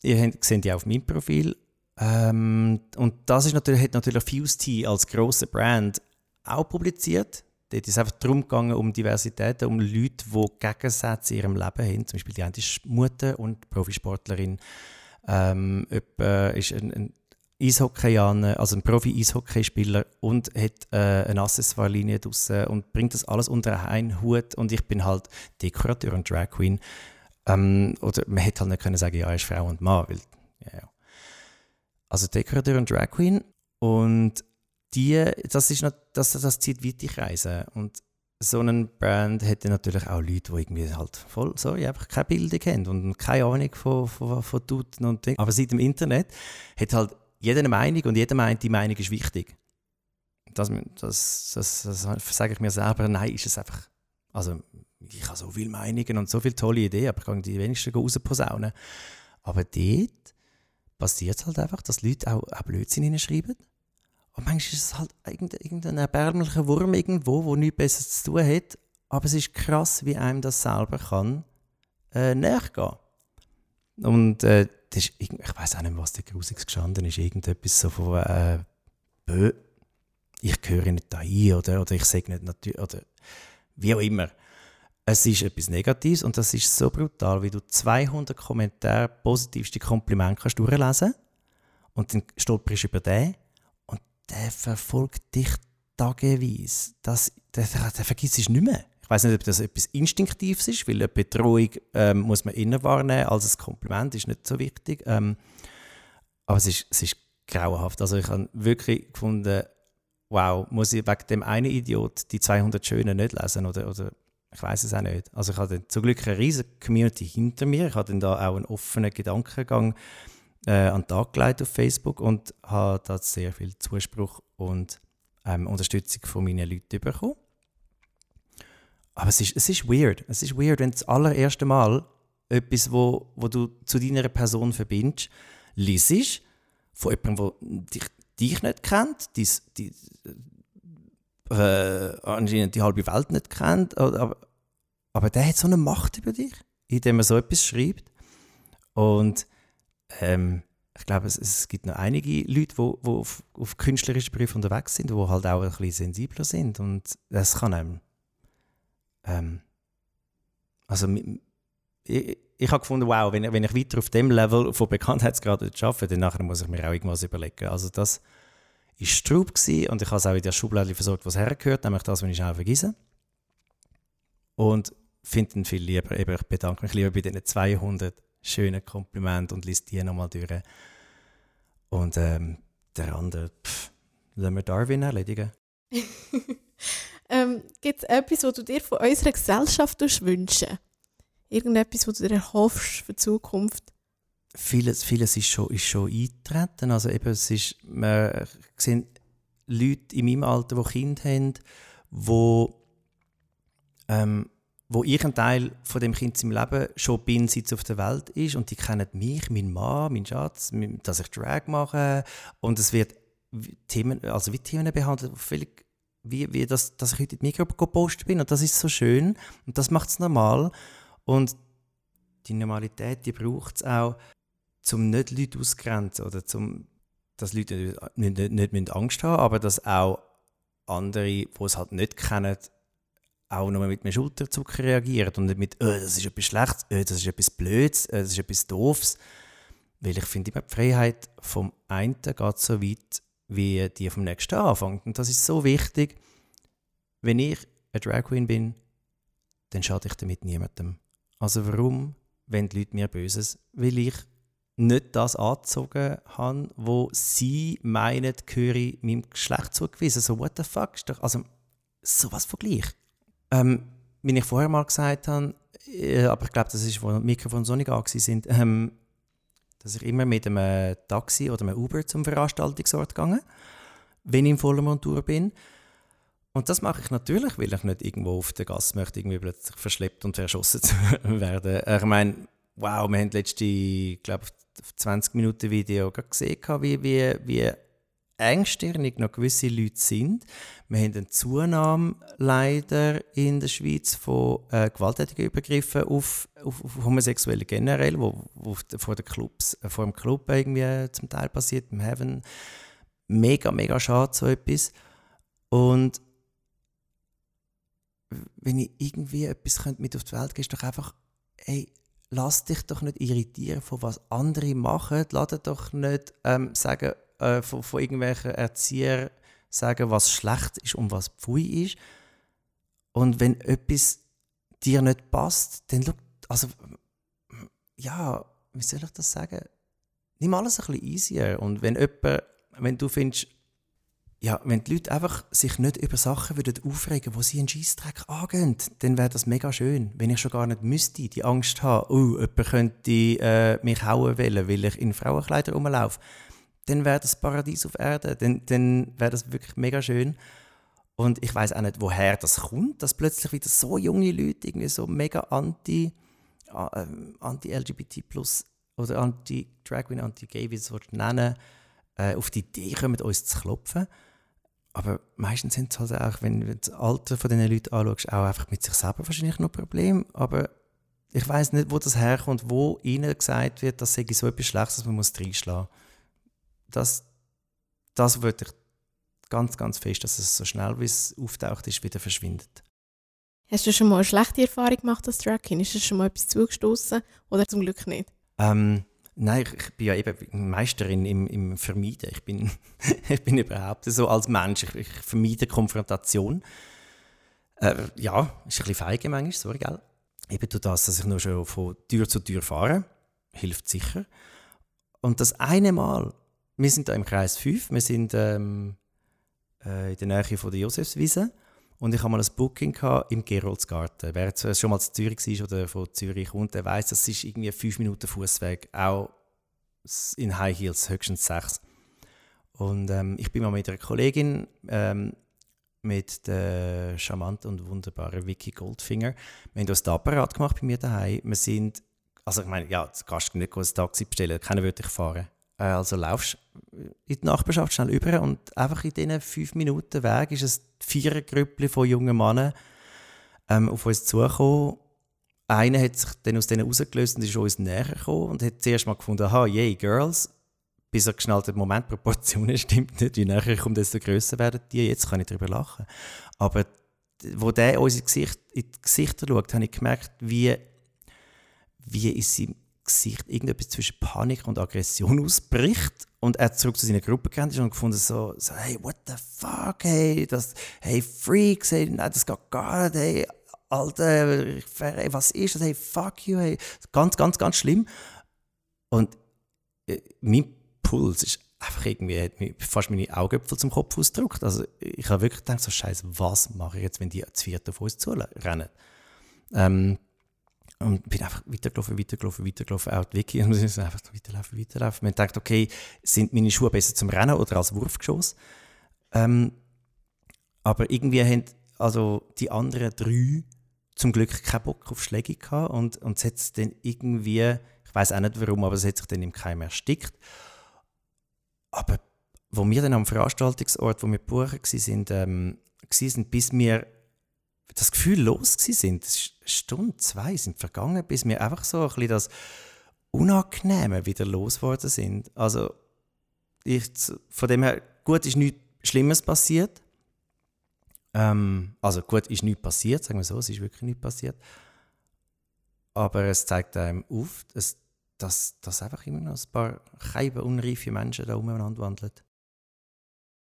Speaker 4: ihr seht ja auf meinem Profil. Ähm, und das ist natürlich, hat natürlich Fusty als grosse Brand auch publiziert. Dort ist es einfach darum gegangen, um Diversität, um Leute, die Gegensätze in ihrem Leben haben. Zum Beispiel die eine ist Mutter und Profisportlerin. Ähm, jemand ist ein, ein Eishockeyaner, also ein Profi-Eishockeyspieler und hat äh, eine Accessoire-Linie draussen und bringt das alles unter einen Hut und ich bin halt Dekorateur und Drag Queen. Ähm, oder man hätte halt nicht können sagen, ja, er ist Frau und Mann, weil, ja. Also Dekorateur und Drag Queen und die, das, ist noch, das, das zieht weite Kreise und so ein Brand hätte natürlich auch Leute, die irgendwie halt voll, sorry, einfach keine Bilder kennen und keine Ahnung von, von, von Tuten und Dingen. Aber seit dem Internet hat halt jeder eine Meinung und jeder meint, die Meinung ist wichtig. Das, das, das, das sage ich mir selber, nein, ist es einfach. Also, ich habe so viele Meinungen und so viele tolle Ideen, aber ich kann die wenigsten rausposaunen. Aber dort passiert halt einfach, dass Leute auch, auch Blödsinn hineinschreiben. Und manchmal ist es halt irgendein erbärmlicher Wurm irgendwo, der nichts Besseres zu tun hat. Aber es ist krass, wie einem das selber kann äh, nachgehen. Und äh, das ist, ich weiß auch nicht was da Grusiges gestanden ist. Irgendetwas so von äh, Bö, ich gehöre nicht dahin oder, oder ich sage nicht natürlich, oder wie auch immer. Es ist etwas Negatives und das ist so brutal, wie du 200 Kommentare, positivste Komplimente kannst durchlesen und dann stolperst du über den und der verfolgt dich tageweise. Das, der, der, vergisst es nicht mehr. Ich weiß nicht, ob das etwas Instinktives ist, weil eine Betreuung ähm, muss man innen wahrnehmen, als ein Kompliment ist nicht so wichtig. Ähm, aber es ist, es ist grauenhaft. Also ich habe wirklich gefunden, wow, muss ich wegen dem einen Idiot die 200 Schönen nicht lesen oder, oder ich weiß es auch nicht. Also ich hatte zum Glück eine riesige Community hinter mir. Ich hatte da auch einen offenen Gedankengang äh, an den Tag gelegt auf Facebook und habe da sehr viel Zuspruch und ähm, Unterstützung von meinen Leuten bekommen. Aber es ist, es ist weird. Es ist weird, wenn das allererste Mal etwas, wo, wo du zu deiner Person verbindest, liest von jemandem, der dich, dich nicht kennt, die, äh, anscheinend die halbe Welt nicht kennt, aber, aber der hat so eine Macht über dich, indem er so etwas schreibt. Und ähm, ich glaube, es, es, gibt noch einige Leute, die, auf, auf künstlerischen Berufen unterwegs sind, die halt auch ein bisschen sensibler sind. Und das kann einem ähm, also ich, ich habe gefunden, wow, wenn, wenn ich weiter auf dem Level von Bekanntheitsgrad arbeite, dann nachher muss ich mir auch irgendwas überlegen. Also das war Straub und ich habe es auch in der Schublade versorgt, was hergehört, nämlich das, was ich schnell vergesse. Und finde ihn viel lieber, eben, ich bedanke mich lieber bei diesen 200 schönen Komplimenten und lese die nochmal durch. Und ähm, der andere, pff, lassen wir Darwin erledigen. [laughs]
Speaker 3: Ähm, Gibt es etwas, was du dir von unserer Gesellschaft wünschen Irgendetwas, was du dir erhoffst für die Zukunft?
Speaker 4: Vieles, vieles ist, schon, ist schon eingetreten. Also eben, es ist, wir sehen Leute in meinem Alter, die Kinder haben, wo, ähm, wo ich ein Teil von dem Kind im Leben schon bin, seit es auf der Welt ist. Und die kennen mich, meinen Mann, meinen Schatz, dass ich Drag mache. Und es wird Themen, also wie Themen behandelt, völlig wie, wie das, dass ich heute in die Mikro gepostet bin. Und das ist so schön und das macht es normal. Und die Normalität, die braucht es auch, um nicht Leute auszugrenzen oder zum, dass Leute nicht, nicht, nicht Angst haben aber dass auch andere, die es halt nicht kennen, auch nur mit einem Schulterzucker reagieren und nicht mit, oh, das ist etwas Schlechtes, oh, das ist etwas Blödes, oh, das ist etwas Doofes. Weil ich finde immer, die Freiheit vom einen geht so weit, wie die vom nächsten anfängt. Und das ist so wichtig. Wenn ich eine Drag Queen bin, dann schade ich damit niemandem. Also warum, wenn die Leute mir Böses? Weil ich nicht das angezogen habe, wo sie meinen, gehöre meinem Geschlecht zugewiesen. So, what the fuck? Also, sowas von gleich. Ähm, wie ich vorher mal gesagt habe, äh, aber ich glaube, das ist, wo die Mikrofone so nicht an sind, ähm, dass ich immer mit einem Taxi oder einem Uber zum Veranstaltungsort gegangen wenn ich in voller Montur bin. Und das mache ich natürlich, weil ich nicht irgendwo auf der Gasse möchte irgendwie plötzlich verschleppt und verschossen [laughs] werden. Ich meine, wow, wir haben letzte, glaube 20 Minuten Video gesehen, wie, wie, wie engstirnig noch gewisse Leute sind. Wir haben eine Zunahme leider in der Schweiz von äh, gewalttätigen Übergriffen auf, auf, auf Homosexuelle generell, wo, wo vor, den Clubs, äh, vor dem Club irgendwie zum Teil passiert, im Heaven. Mega, mega schade, so etwas. Und wenn ich irgendwie etwas mit auf die Welt gehe, ist doch einfach, ey, lass dich doch nicht irritieren von was andere machen. Lass dich doch nicht ähm, sagen, äh, von, von irgendwelchen Erziehern sagen, was schlecht ist und was pfui ist. Und wenn etwas dir nicht passt, dann schau, also, ja, wie soll ich das sagen? Nimm alles ein bisschen easier. Und wenn jemand, wenn du findest, ja, wenn die Leute einfach sich nicht über Sachen würden aufregen, wo sie einen Scheissdreck angehen, dann wäre das mega schön. Wenn ich schon gar nicht müsste, die Angst haben, oh, jemand könnte äh, mich hauen wollen, weil ich in Frauenkleidern rumlaufe, dann wäre das Paradies auf Erde. Dann, dann wäre das wirklich mega schön. Und ich weiß auch nicht, woher das kommt, dass plötzlich wieder so junge Leute irgendwie so mega anti, äh, anti-LGBT plus oder anti-Drag Queen, anti-Gay, wie sie es nennen, äh, auf die Idee kommen, uns zu klopfen. Aber meistens sind es halt auch, wenn du das Alter von diesen Leuten anschaust, auch einfach mit sich selber wahrscheinlich noch ein Problem. Aber ich weiß nicht, wo das herkommt, wo ihnen gesagt wird, das sei so etwas Schlechtes, dass man muss reinschlagen muss. Das, das würde ich ganz, ganz fest, dass es so schnell, wie es auftaucht ist, wieder verschwindet.
Speaker 3: Hast du schon mal eine schlechte Erfahrung gemacht als Queen? Ist dir schon mal etwas zugestoßen oder zum Glück nicht?
Speaker 4: Ähm, Nein, ich, bin ja eben Meisterin im, im Vermeiden. Ich bin, [laughs] ich bin überhaupt so als Mensch, ich, ich vermeide Konfrontation. Äh, ja, ist ein bisschen feige manchmal, sorry, gell? Eben durch das, dass ich nur schon von Tür zu Tür fahre, hilft sicher. Und das eine Mal, wir sind da im Kreis 5, wir sind ähm, äh, in der Nähe von der Josefswiese und ich habe mal ein Booking im Geroldsgarten. Wer jetzt schon mal zu Zürich war oder von Zürich kommt, der weiß, das ist irgendwie fünf Minuten Fußweg, auch in High Heels höchstens sechs. Und ähm, ich bin mal mit einer Kollegin, ähm, mit der charmanten und wunderbaren Vicky Goldfinger. Wir haben uns das Apparat gemacht bei mir daheim. Wir sind, also ich meine, ja, du kannst nicht ein Taxi bestellen, keiner würde dich fahren. Äh, also laufst in die Nachbarschaft schnell über und einfach in diesen fünf Minuten Weg ist ein Vierergrüppli von jungen Männern ähm, auf uns zugekommen. Einer hat sich dann aus denen rausgelöst und ist uns näher gekommen und hat zuerst mal gefunden, aha, yay, Girls. Bis er geschnallt hat, Moment, Proportionen [laughs] stimmt nicht. Je näher ich komme, desto grösser werden die. Jetzt kann ich darüber lachen. Aber wo der uns in die Gesichter schaut, habe ich gemerkt, wie, wie in seinem Gesicht irgendetwas zwischen Panik und Aggression [laughs] ausbricht und er zurück zu seiner Gruppe gerannt ist und gefunden so, so, hey, what the fuck, hey, das, hey, Freaks, hey, nein, das geht gar nicht, hey, Alter, hey, was ist das, hey, fuck you, hey, ganz, ganz, ganz schlimm. Und äh, mein Puls ist einfach irgendwie, hat mir fast meine Augäpfel zum Kopf ausgedrückt. Also ich habe wirklich gedacht, so scheiße, was mache ich jetzt, wenn die zu viert auf uns zurennen? Ähm, und bin einfach weitergelaufen, weitergelaufen, weitergelaufen, auch die Wiki. Und wir sind einfach weiterlaufen, weiterlaufen. Man denkt, okay, sind meine Schuhe besser zum Rennen oder als Wurfgeschoss? Ähm, aber irgendwie haben also die anderen drei zum Glück keinen Bock auf Schläge gehabt und, und es hat dann irgendwie, ich weiß auch nicht warum, aber es hat sich dann im Keim erstickt. Aber wo wir dann am Veranstaltungsort, wo wir buchen waren, ähm, waren, bis wir das Gefühl los sind. Stunde, zwei sind vergangen, bis wir einfach so ein bisschen das Unangenehme wieder losgeworden sind. Also ich, von dem her, gut ist nichts Schlimmes passiert. Ähm, also gut ist nichts passiert, sagen wir so, es ist wirklich nichts passiert. Aber es zeigt einem auf, dass, dass, dass einfach immer noch ein paar keine unreife Menschen da umeinander wandeln.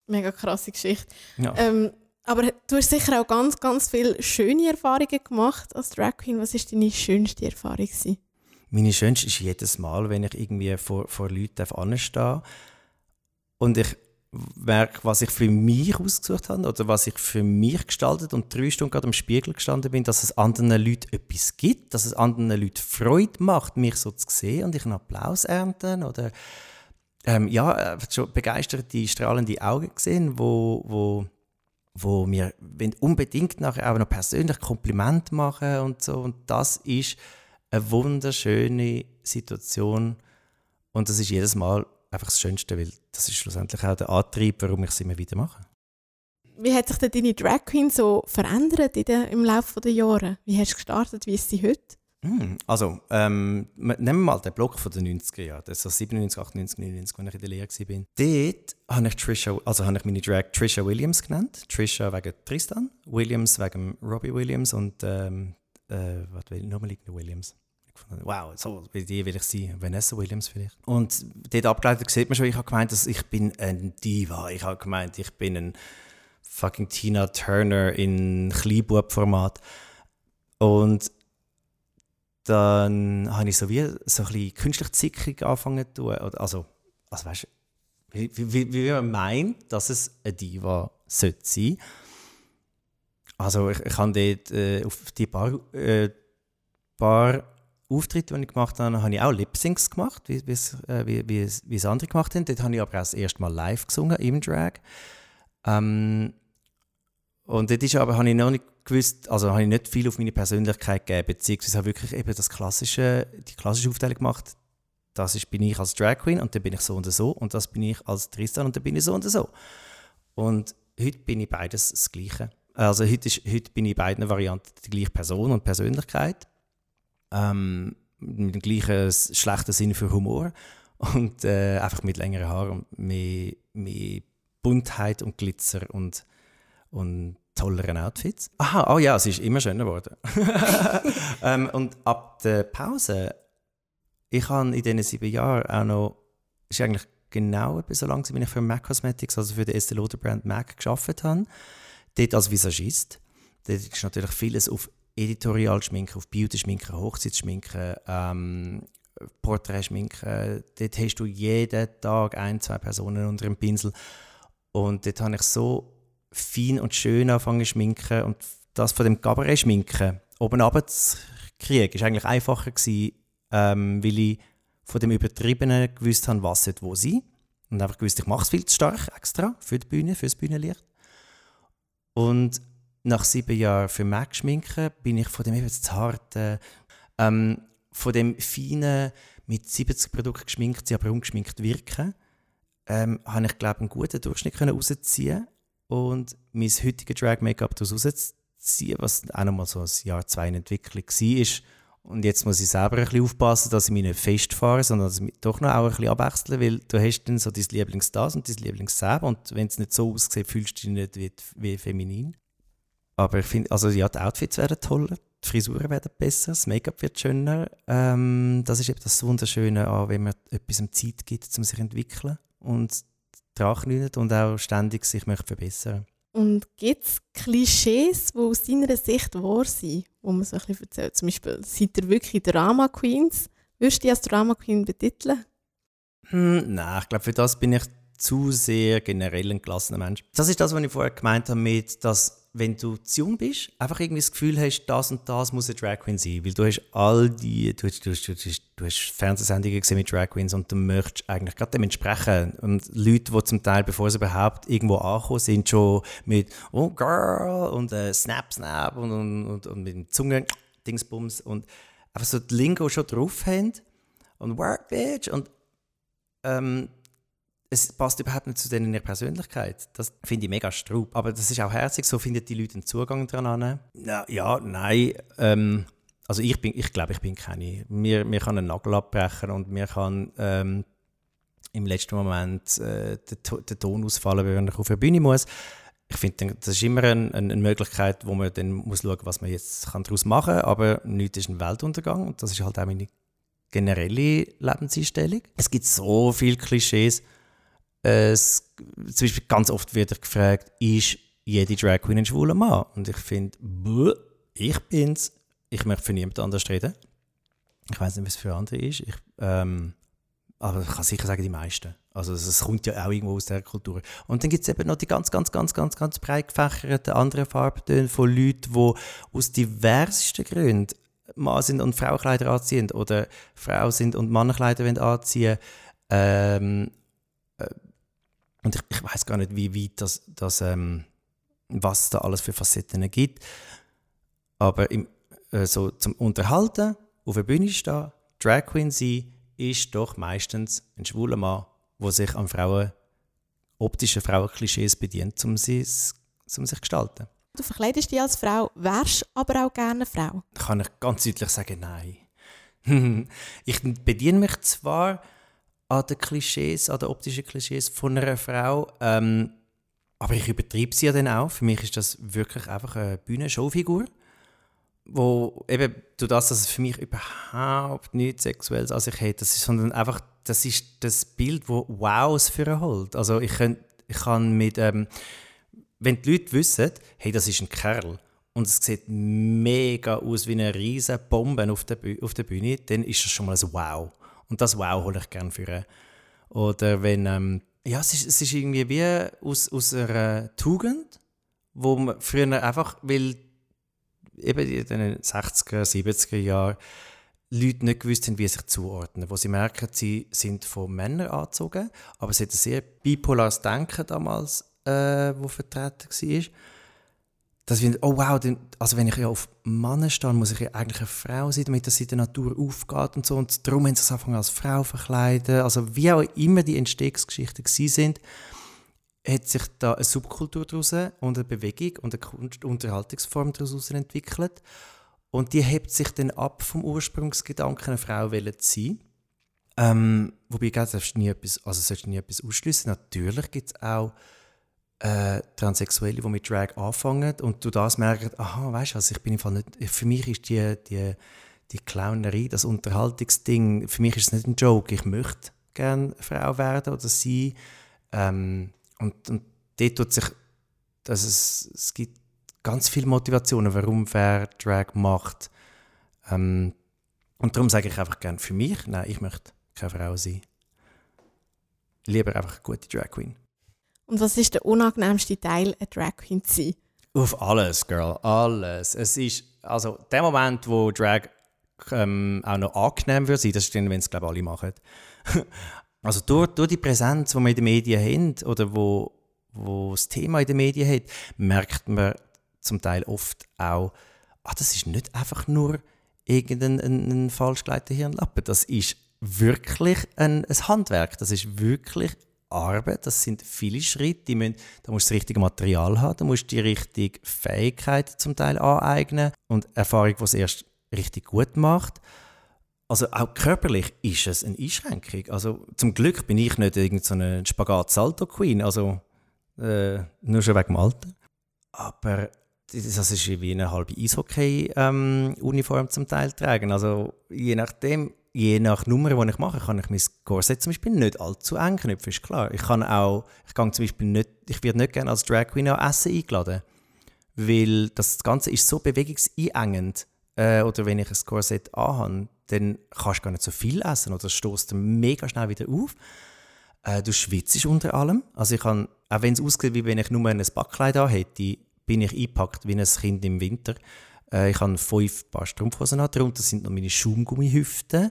Speaker 3: Mega krasse Geschichte.
Speaker 4: Ja.
Speaker 3: Ähm, aber du hast sicher auch ganz, ganz viele schöne Erfahrungen gemacht als Drag Queen. Was war deine schönste Erfahrung? Gewesen?
Speaker 4: Meine schönste ist jedes Mal, wenn ich irgendwie vor, vor Leuten anstehe und ich Werk, was ich für mich ausgesucht habe oder was ich für mich gestaltet und drei Stunden gerade am Spiegel gestanden bin, dass es anderen Leuten etwas gibt, dass es anderen Leuten Freude macht, mich so zu sehen und ich einen Applaus ernten oder ähm, ja, äh, schon begeisterte, strahlende Augen gesehen, wo, wo, wo mir unbedingt nachher auch noch persönlich Kompliment machen und so und das ist eine wunderschöne Situation und das ist jedes Mal einfach das Schönste, weil das ist schlussendlich auch der Antrieb, warum ich es immer wieder mache.
Speaker 3: Wie hat sich denn deine Drag Queen so verändert in der, im Laufe der Jahre? Wie hast du gestartet? Wie ist sie heute?
Speaker 4: Mm, also, ähm, nehmen wir mal den Block von den 90er Jahren, das ist 97, 98, 99, als ich in der Lehre war. Dort habe ich, Trisha, also habe ich meine Drag Trisha Williams genannt. Trisha wegen Tristan, Williams wegen Robbie Williams und ähm, äh, was will ich, nochmal Williams wow, so wie die will ich sein, Vanessa Williams vielleicht. Und dort abgeleitet sieht man schon, ich habe gemeint, dass ich bin ein Diva. Ich habe gemeint, ich bin ein fucking Tina Turner in Kleinbub-Format. Und dann habe ich so wie so ein bisschen künstlich zickig angefangen zu tun. Also, also weißt wie, wie, wie man meint, dass es eine Diva sollte sein. Also ich, ich habe dort äh, auf die paar, äh, paar Auftritte, die ich gemacht habe, habe ich auch Lip-Syncs gemacht, wie, äh, es andere gemacht haben. Dort habe ich aber auch das erste Mal live gesungen, im Drag. Ähm, und dort ist aber, habe ich noch nicht gewusst, also habe ich nicht viel auf meine Persönlichkeit gegeben, beziehungsweise habe wirklich eben das klassische, die klassische Aufteilung gemacht. Das ist, bin ich als Drag Queen und dann bin ich so und so und das bin ich als Tristan und dann bin ich so und so. Und heute bin ich beides das Gleiche. Also heute, ist, heute bin ich in beiden Varianten die gleiche Person und Persönlichkeit ähm, mit dem gleichen schlechten Sinn für Humor und äh, einfach mit längeren Haaren und mehr, mehr Buntheit und Glitzer und, und tolleren Outfits. Aha, oh ja, es ist immer schöner geworden. [laughs] ähm, und ab der Pause, ich habe in diesen sieben Jahren auch noch, ist eigentlich genau so lange, wie ich für MAC Cosmetics, also für die Estée Lauder Brand MAC, gearbeitet habe. Dort als Visagist. Dort ist natürlich vieles auf Editorialschminken, auf Beauty-Schminken, Hochzeitsschminken, ähm, Porträtschminken. Dort hast du jeden Tag ein, zwei Personen unter dem Pinsel. Und dort habe ich so fein und schön angefangen zu schminken. Und das von dem Cabaret-Schminken oben runter zu kriegen, war eigentlich einfacher, gewesen, ähm, weil ich von dem Übertriebenen gewusst habe, was wo sein. Und einfach gewusst, ich mache es viel zu stark extra für die Bühne, für das Bühnenlicht. Und nach sieben Jahren für Mac schminken, bin ich von dem eben zu harten, ähm, von dem feinen, mit 70 Produkten geschminkt, sie aber ungeschminkt wirken, ähm, habe ich glaube einen guten Durchschnitt herausziehen und mein heutiges Drag-Make-up daraus rausziehen, was auch nochmal so ein Jahr, zwei in Entwicklung war. Und jetzt muss ich selber ein bisschen aufpassen, dass ich mich nicht festfahre, sondern dass ich mich doch noch auch ein bisschen abwechsle, weil du hast dann so dein Lieblings das und dein Lieblings und wenn es nicht so aussieht, fühlst du dich nicht wie, wie feminin. Aber ich finde, also ja, die Outfits werden toller, die Frisuren werden besser, das Make-up wird schöner. Ähm, das ist eben das Wunderschöne wenn man etwas Zeit gibt, um sich zu entwickeln und dran und auch ständig sich möchte verbessern
Speaker 3: Und gibt es Klischees, die aus deiner Sicht wahr sind, wo man so ein bisschen erzählt? Zum Beispiel, seid ihr wirklich Drama Queens? Würdest du dich als Drama Queen betiteln?
Speaker 4: Hm, nein, ich glaube, für das bin ich zu sehr generell ein gelassener Mensch. Das ist das, was ich vorher gemeint habe mit, dass wenn du zu jung bist, einfach irgendwie das Gefühl hast, das und das muss eine Drag Queen sein. Weil du hast all die, du hast, du du du hast Fernsehsendungen gesehen mit Drag Queens und du möchtest eigentlich gerade dementsprechend. Und Leute, die zum Teil, bevor sie überhaupt irgendwo ankommen, sind schon mit Oh Girl und äh, Snap Snap und, und, und, und mit dem Zungen Dingsbums und einfach so die Lingo schon drauf haben und Work Bitch und ähm, es passt überhaupt nicht zu denen ihrer Persönlichkeit. Das finde ich mega strub. Aber das ist auch herzig, so finden die Leute einen Zugang daran. Ja, ja nein. Ähm, also ich bin, ich glaube, ich bin keine. Mir, mir kann einen Nagel abbrechen und mir kann ähm, im letzten Moment äh, der, der, Ton ausfallen, wenn ich auf der Bühne muss. Ich finde, das ist immer ein, eine Möglichkeit, wo man dann muss schauen, was man jetzt daraus machen kann. Aber nichts ist ein Weltuntergang und das ist halt auch meine generelle Lebenseinstellung. Es gibt so viele Klischees es, zum Beispiel ganz oft wird er gefragt, ist jede Drag Queen ein schwuler Mann? Und ich finde, ich bin's. Ich möchte für niemand anders reden. Ich weiß nicht, was für andere ist. Ich, ähm, aber ich kann sicher sagen, die meisten. Also es kommt ja auch irgendwo aus der Kultur. Und dann gibt es eben noch die ganz, ganz, ganz, ganz, ganz breit gefächerten anderen Farbtöne von Leuten, die aus diversesten Gründen Mann sind und Frauenkleider anziehen oder Frau sind und Mannenkleider anziehen ähm, äh, Und ich, ich weiß gar nicht, wie weit das, das ähm, was da alles für Facetten gibt. Aber im, äh, so zum Unterhalten, auf der Bühne stehen, Drag Queen sein, ist doch meistens ein schwuler Mann, der sich an Frauen, optischen Frauenklischees bedient, um sie, um sich zu gestalten.
Speaker 3: Du verkleidest dich als Frau, wärst aber auch gerne eine Frau?
Speaker 4: Da kann ich ganz deutlich sagen, nein. [laughs] ich bediene mich zwar an den Klischees, an den optischen Klischees von einer Frau, ähm, aber ich übertreibe sie ja dann auch. Für mich ist das wirklich einfach eine Bühnenshowfigur wo eben durch das, dass es für mich überhaupt nichts Sexuelles an sich hat, das ist, sondern einfach, das ist das Bild, wo Wows für einen holt. Also ich, könnt, ich kann mit, ähm, wenn die Leute wissen, hey, das ist ein Kerl und es sieht mega aus wie eine riesige Bombe auf der, auf der Bühne, dann ist das schon mal ein Wow. Und das Wow hole ich gerne für einen. Oder wenn, ähm, ja, es ist, es ist irgendwie wie aus, aus einer Tugend, wo man früher einfach, weil eben in den 60er, 70er Jahren Leute nicht gewusst haben, wie sie sich zuordnen. Wo sie merken, sie sind von Männern angezogen, aber es hat ein sehr bipolares Denken damals, äh, vertreten war. Dass wir, oh wow, also wenn ich ja auf Männer stehe, muss ich ja eigentlich eine Frau sein, damit das in der Natur aufgeht und so. Und darum haben sie sich angefangen als Frau verkleiden. Also wie auch immer die Entstehungsgeschichten sind, hat sich da eine Subkultur daraus und eine Bewegung und eine Unterhaltungsform daraus entwickelt. Und die hebt sich dann ab vom Ursprungsgedanken, eine Frau zu sein. Ähm, wobei, du nie etwas, also nie etwas ausschließen. Natürlich gibt es auch äh, Transsexuelle, die mit Drag anfangen und du das merkst, aha, weißt du, also ich bin im Fall nicht, für mich ist die, die, die Clownerie, das Unterhaltungsding, für mich ist es nicht ein Joke, ich möchte gerne Frau werden oder sein. Ähm, und, und dort tut sich, dass es, es gibt ganz viele Motivationen, warum wer Drag macht. Ähm, und darum sage ich einfach gerne für mich, nein, ich möchte keine Frau sein. Lieber einfach eine gute Drag Queen.
Speaker 3: Und was ist der unangenehmste Teil, eine Drag Queen zu sein?
Speaker 4: Auf alles, Girl, alles. Es ist, also der Moment, wo Drag ähm, auch noch angenehm wird sein, das ist dann, wenn es, glaube ich, alle machen. [laughs] Also durch, durch die Präsenz, die wir in den Medien haben oder wo, wo das Thema in den Medien hat, merkt man zum Teil oft auch, ah, das ist nicht einfach nur irgendein ein, ein falsch geleiteter Hirnlappen. Das ist wirklich ein, ein Handwerk. Das ist wirklich Arbeit. Das sind viele Schritte. Müssen, da musst du das richtige Material haben, da musst du die richtige Fähigkeit zum Teil aneignen und Erfahrung, die es erst richtig gut macht also auch körperlich ist es eine Einschränkung. Also zum Glück bin ich nicht irgendeine so Spagat-Salto-Queen, also äh, nur schon wegen dem Alter. Aber das ist wie eine halbe Eishockey-Uniform ähm, zum Teil tragen. Also je nachdem, je nach Nummer, die ich mache, kann ich mein Korsett zum Beispiel nicht allzu eng knüpfen, ist klar. Ich kann auch, ich kann zum Beispiel nicht, ich werde nicht gerne als Drag Queen an Essen eingeladen, weil das Ganze ist so bewegungseinengend. Äh, oder wenn ich ein Korsett anhabe, dann kannst du gar nicht so viel essen oder es stößt mega schnell wieder auf. Äh, du schwitzt unter allem. Also ich kann, auch wenn es aussieht, wie wenn ich nur ein Backkleid hätte, bin ich eingepackt wie ein Kind im Winter. Äh, ich habe fünf Paar Strumpfhosen an, darunter sind noch meine Schaumgummihüften,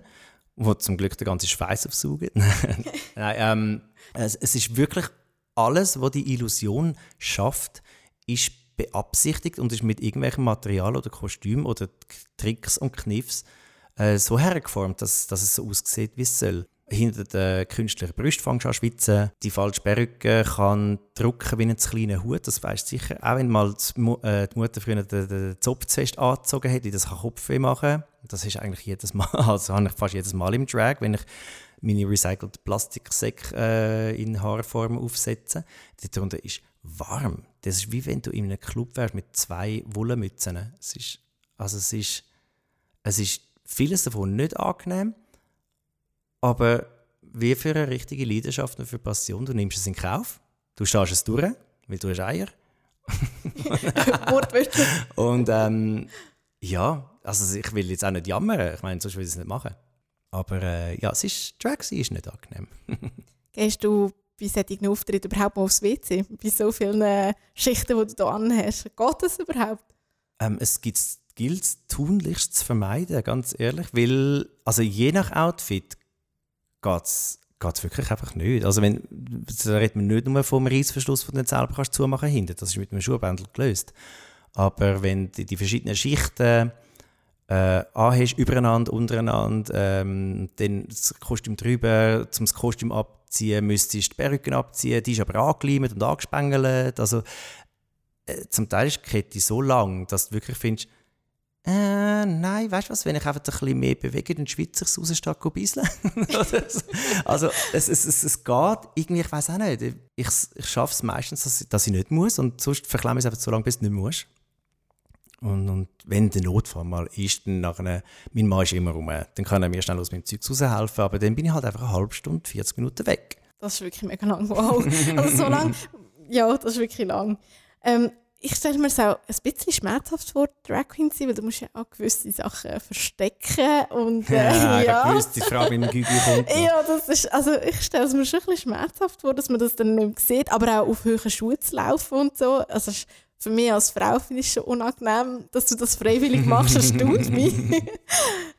Speaker 4: wo zum Glück der ganze Schweiß aufsaugen. [laughs] Nein, ähm, es, es ist wirklich alles, was die Illusion schafft, ist beabsichtigt und ist mit irgendwelchem Material oder Kostüm oder Tricks und Kniffs äh, so hergeformt, dass, dass es so aussieht, wie es soll. Hinter der künstlichen Brust fängst an schwitzen. Die falsche Perücke kann drücken wie ein kleiner Hut. Das weißt du sicher. Auch wenn mal die, äh, die Mutter früher den, den Zopf zu fest angezogen hat, das kann Kopfweh machen. Das ist eigentlich jedes Mal, [laughs] also habe ich fast jedes Mal im Drag, wenn ich meine recycelte Plastiksäcke äh, in Haarform aufsetze. Darunter ist warm. Das ist wie wenn du in einem Club wärst mit zwei Wollenmützen. Es ist, also es ist, es ist vieles davon nicht angenehm, aber wie für eine richtige Leidenschaft und für Passion, du nimmst es in Kauf, du schaust es durch, weil du hast Eier. [laughs] und ähm, ja, also ich will jetzt auch nicht jammern, ich meine, sonst will ich es nicht machen. Aber äh, ja, es ist, Drag ist nicht angenehm. [laughs]
Speaker 3: Gehst du bei solchen Auftritten überhaupt mal aufs WC? Bei so vielen äh, Schichten, die du hier anhast. Geht das überhaupt?
Speaker 4: Ähm, es gibt gilt es tunlichst zu vermeiden, ganz ehrlich, weil also je nach Outfit geht es wirklich einfach nicht. Also wenn, da redet man nicht nur vom Reissverschluss, den du selber kannst zumachen hinten, das ist mit einem Schuhbändel gelöst. Aber wenn du die verschiedenen Schichten äh, anhast, übereinander, untereinander, ähm, dann das Kostüm drüber, um das Kostüm abziehen, müsstest du die Perücke abziehen, die ist aber angeleimt und angespengelt. Also, äh, zum Teil ist die Kette so lang, dass du wirklich findest, äh, nein, weißt du was, wenn ich einfach ein bisschen mehr bewege, dann schwitze ich es raus, statt bisschen. [laughs] also, es, es, es, es geht irgendwie, ich weiß auch nicht, ich, ich schaffe es meistens, dass ich, dass ich nicht muss und sonst verklemme ich es einfach so lange, bis du nicht musst. Und, und wenn der Notfall mal ist, dann nachher, mein Mann ist immer rum, dann kann er mir schnell aus meinem Zeug raushelfen, aber dann bin ich halt einfach eine halbe Stunde, 40 Minuten weg.
Speaker 3: Das ist wirklich mega lang, wow. also so lang, ja, das ist wirklich lang. Ähm, ich stelle mir es auch ein bisschen schmerzhaft vor, Drag Queen zu sein, weil du musst ja auch gewisse Sachen verstecken und äh,
Speaker 4: ja, [laughs] ja. gewisse Frage mit dem Gügel kommt. [laughs]
Speaker 3: Ja, das ist, also ich stelle es mir schon ein bisschen schmerzhaft vor, dass man das dann nicht mehr sieht, aber auch auf höheren Schuhen zu laufen und so. Also für mich als Frau finde ich es schon unangenehm, dass du das freiwillig [laughs] machst, das tut mich.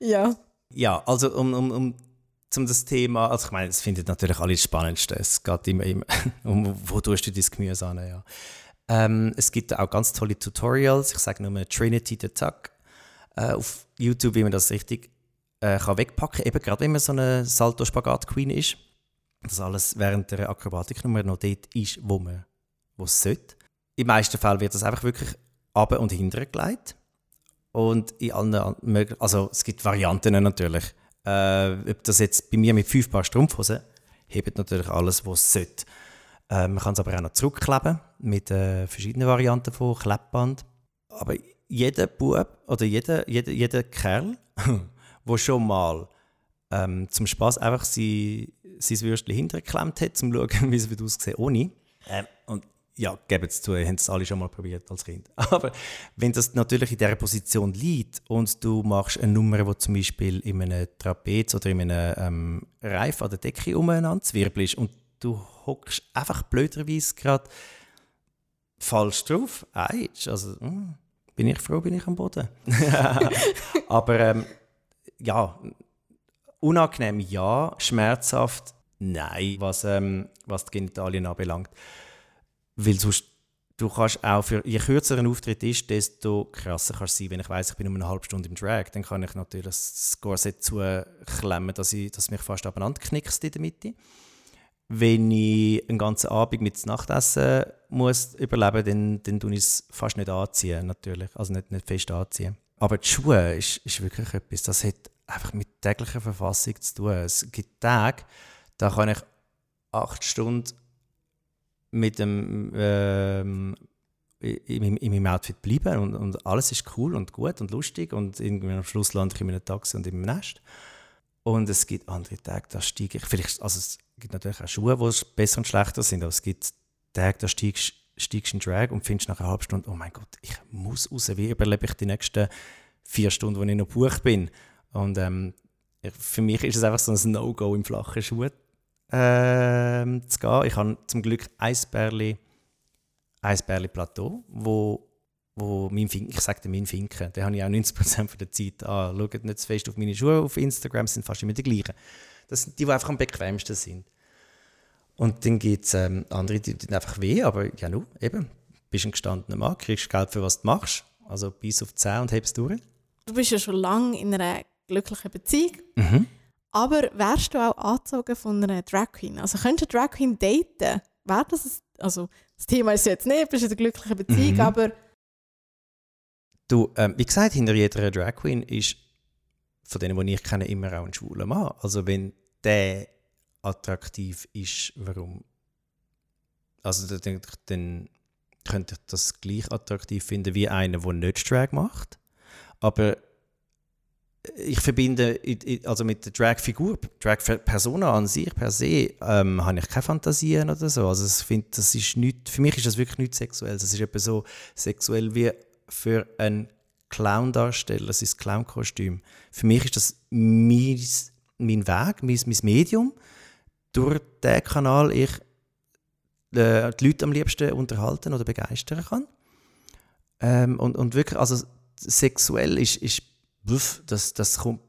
Speaker 3: ja.
Speaker 4: Ja, also um, um, um zum das Thema, also ich meine, es findet natürlich alles Spannendste. Es geht immer, immer um, wo tust du dein Gemüse an, ja. Ähm, es gibt auch ganz tolle Tutorials. Ich sage nur Trinity the Tuck äh, auf YouTube, wie man das richtig äh, kann wegpacken kann. Eben gerade wenn man so eine Salto-Spagat-Queen ist. Dass alles während der Akrobatiknummer noch dort ist, wo man wo sollte. Im meisten Fällen wird das einfach wirklich ab und hinten gelegt. Und in allen, also es gibt Varianten natürlich. Äh, ob das jetzt bei mir mit fünf Paar Strumpfhosen hebt natürlich alles, was es sollte. Äh, man kann es aber auch noch zurückkleben mit äh, verschiedenen Varianten von Klebband. Aber jeder Bub oder jeder, jeder, jeder Kerl, [laughs] der schon mal ähm, zum Spaß einfach sein, sein Würstchen hintergeklemmt hat, um zu schauen, [laughs] wie es aussieht ohne. Ähm, und ja, geben es zu, haben es alle schon mal probiert als Kind. [laughs] Aber wenn das natürlich in dieser Position liegt und du machst eine Nummer, wo zum Beispiel in einem Trapez oder in einem ähm, Reif an der Decke umeinander zwirbelst und du hockst einfach blöderweise gerade falsch drauf. Eitsch, also mh, hm, bin ich froh, bin ich am Boden. [laughs] Aber ähm, ja, unangenehm ja, schmerzhaft nein, was, ähm, was die Genitalien anbelangt. Weil sonst, du kannst auch für, je kürzer ein Auftritt ist, desto krasser kannst du sein. Wenn ich weiß ich bin um eine halbe Stunde im Drag, dann kann ich natürlich das Korsett zuklemmen, dass, ich, dass mich fast abeinander knickst in der Mitte wenn ich einen ganzen Abend mit dem Nachtessen muss überleben, dann, dann tue ich es fast nicht anziehen, natürlich. Also nicht, nicht fest anziehen. Aber die Schuhe ist, ist wirklich etwas, das hat einfach mit täglicher Verfassung zu tun. Es gibt Tage, da kann ich acht Stunden mit dem ähm, in, in meinem Outfit bleiben und, und, alles ist cool und gut und lustig und irgendwie am Schluss lande ich in einem Taxi und im Nest. Und es gibt andere Tage, da steige ich, vielleicht, also gibt natürlich auch Schuhe, die besser und schlechter sind, aber es gibt Tage, da steigst steigst in Drag und findest nach einer halben Stunde, oh mein Gott, ich muss raus, wie überlebe ich die nächsten vier Stunden, wo ich noch buch bin. Und ähm, für mich ist es einfach so ein No-Go im flachen Schuh äh, zu gehen. Ich habe zum Glück Eisbärli, Eisbärli Plateau, wo, wo mein Finken, ich sage mein Finken, den habe ich auch 90% der Zeit an. Schaut nicht zu fest auf meine Schuhe auf Instagram, sind fast immer die gleichen. Das sind die, die einfach am bequemsten sind. Und dann gibt es ähm, andere, die tun einfach weh, aber ja, nu, eben, bist ein gestandener Mann, kriegst Geld für was du machst, also bis auf 10 und hebst durch.
Speaker 3: Du bist ja schon lange in einer glücklichen Beziehung,
Speaker 4: mhm.
Speaker 3: aber wärst du auch angezogen von einer Drag Queen? Also könntest du eine Drag Queen daten? Wäre das, ein, also das Thema ist jetzt nicht, du bist in einer glücklichen Beziehung, mhm. aber...
Speaker 4: Du, ähm, wie gesagt, hinter jeder Drag Queen ist von denen, die ich kenne, immer auch ein schwuler Mann. Also wenn der attraktiv ist, warum? Also dann, dann könnte ich das gleich attraktiv finden wie einer, der nicht Drag macht. Aber ich verbinde also mit der Drag-Figur, Drag-Persona an sich per se, ähm, habe ich keine Fantasien oder so. Also ich finde, das ist nicht, für mich ist das wirklich nichts Sexuelles. Das ist etwa so sexuell wie für einen Clown-Darsteller, sein Clown-Kostüm. Für mich ist das mein mein Weg, mein, mein Medium. Durch diesen Kanal ich äh, die Leute am liebsten unterhalten oder begeistern kann. Ähm, und, und wirklich, also sexuell ist, ist das, das kommt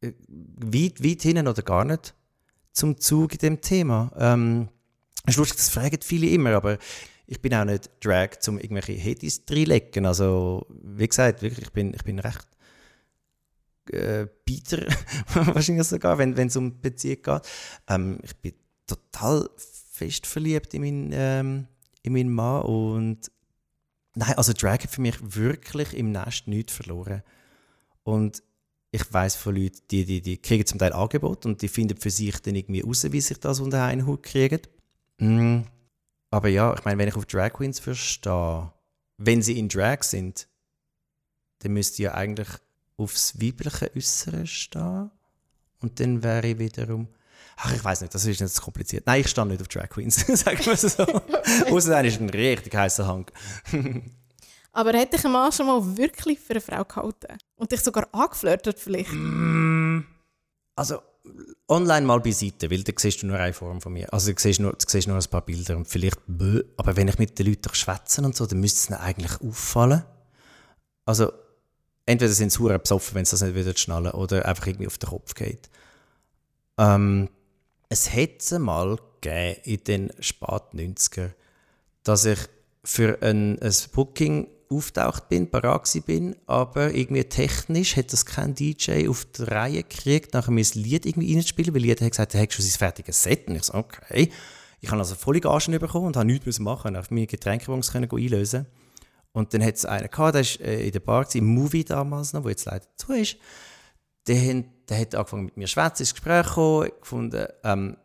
Speaker 4: äh, weit, weit hinten oder gar nicht zum Zug in dem Thema. Ähm, ist lustig, das fragen viele immer, aber ich bin auch nicht Drag, um irgendwelche Hetis reinlegen. Also, wie gesagt, wirklich, ich bin, ich bin recht äh, bitter, [laughs] wahrscheinlich sogar, wenn es um Beziehung geht. Ähm, ich bin total fest verliebt in meinen, ähm, in meinen Mann und nein, also Drag hat für mich wirklich im Nest nichts verloren. Und ich weiß von Leuten, die, die, die kriegen zum Teil Angebot und die finden für sich dann irgendwie raus, wie sich das unter einen Hut kriegen. Mm. Aber ja, ich meine, wenn ich auf Drag Queens verstehe, wenn sie in Drag sind, dann müsste ja eigentlich aufs weibliche Äußere stehen. Und dann wäre ich wiederum. Ach, ich weiß nicht, das ist nicht zu kompliziert. Nein, ich stehe nicht auf Drag Queens, [laughs] sagen wir es so. [laughs] Außer ist ein richtig heißer Hang. [laughs]
Speaker 3: Aber hätte ich einen Mann schon mal wirklich für eine Frau gehalten? Und dich sogar angeflirtet vielleicht?
Speaker 4: Mm, also, online mal beiseite, weil da siehst du nur eine Form von mir. Also, du siehst nur, du siehst nur ein paar Bilder und vielleicht, bö, aber wenn ich mit den Leuten schwätze und so, dann müsste es ihnen eigentlich auffallen. Also, entweder sind sie hure besoffen, wenn sie das nicht wieder schnallen, oder einfach irgendwie auf den Kopf geht. Ähm, es hätte mal gegeben in den Spat 90er, dass ich für ein, ein Booking auftaucht bin, parat bin, aber irgendwie technisch hat das kein DJ auf die Reihe gekriegt, nachher das Lied irgendwie reinzuspielen, weil Lied hat gesagt, er hat schon sein fertiges Set. Und ich so, okay. Ich habe also volle Gagen bekommen und habe nichts machen auf meine Getränkebons können einlösen und dann hat es einen gehabt, der war äh, in der Bar, im Movie damals noch, wo jetzt leider zu ist. Der, der hat angefangen mit mir zu ins Gespräch gekommen, gefunden, ähm,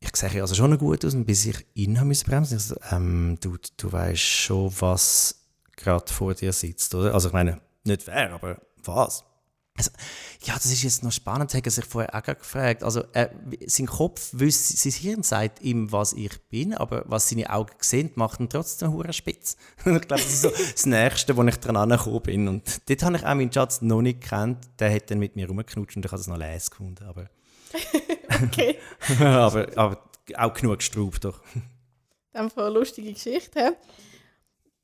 Speaker 4: ich sehe also schon gut aus und bis ich ihn müssen bremsen. Ich so, ähm, du, du weißt schon, was gerade vor dir sitzt, oder? Also ich meine, nicht wer, aber was? Also, ja, das ist jetzt noch spannend, hat er sich vorher auch gefragt. Also, äh, sein Kopf wüsste, sein Hirn sagt ihm, was ich bin, aber was seine Augen sehen, macht ihn trotzdem hure spitz. [laughs] ich glaube, das ist so das Nächste, wo ich dran angekommen bin. Und dort habe ich auch meinen Schatz noch nicht gekannt. Der hat dann mit mir rumgeknutscht und ich habe das noch leise gefunden. Aber, [laughs]
Speaker 3: okay. [laughs]
Speaker 4: aber, aber auch genug gestraubt doch.
Speaker 3: Das eine lustige Geschichte.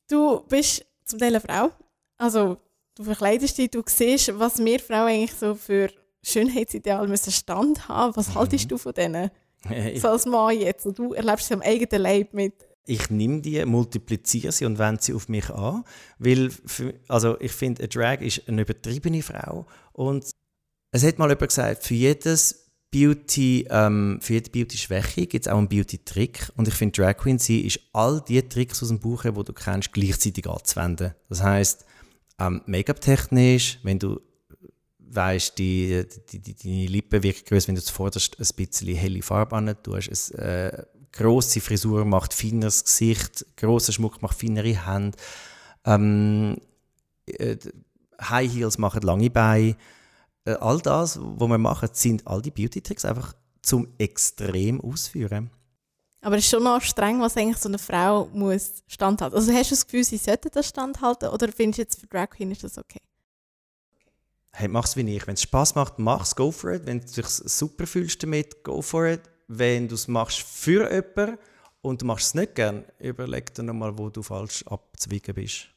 Speaker 3: Du bist zum Teil eine Frau. Also, du verkleidest dich, du siehst, was wir Frauen eigentlich so für Schönheitsideal müssen Stand haben. Was mhm. haltest du von denen? Hey. So als Mann jetzt. Und du erlebst sie am eigenen Leib mit.
Speaker 4: Ich nehme die, multipliziere sie und wende sie auf mich an. Weil, für, also ich finde, eine Drag ist eine übertriebene Frau. Und es hat mal jemand gesagt, für jedes Beauty, ähm, für jede Beauty-Schwäche gibt es auch einen Beauty-Trick. Und ich finde, Drag Queen sie ist all die Tricks aus dem Buch, die du kennst, gleichzeitig anzuwenden. Das heisst, ähm, Make-up-technisch, wenn du weißt, die, die, die, deine Lippen wirken größer, wenn du zuvorderst ein bisschen helle Farbe an tust. Eine äh, grosse Frisur macht feineres Gesicht, grosser Schmuck macht feinere Hände. Ähm, äh, High Heels machen lange Beine. Äh, all das, was wir machen, sind all die Beauty-Tricks einfach zum extrem ausführen.
Speaker 3: Aber es ist schon noch streng, was eigentlich so eine Frau muss standhalten. Also hast du das Gefühl, sie sollte das standhalten oder findest du jetzt für Drag Queen ist das okay?
Speaker 4: Hey, mach's wie ich. Wenn es Spaß macht, mach's, go for it. Wenn du dich super fühlst damit, go for it. Wenn du es machst für jemanden und du machst es nicht gern, überleg dir nochmal, wo du falsch abzweigen bist.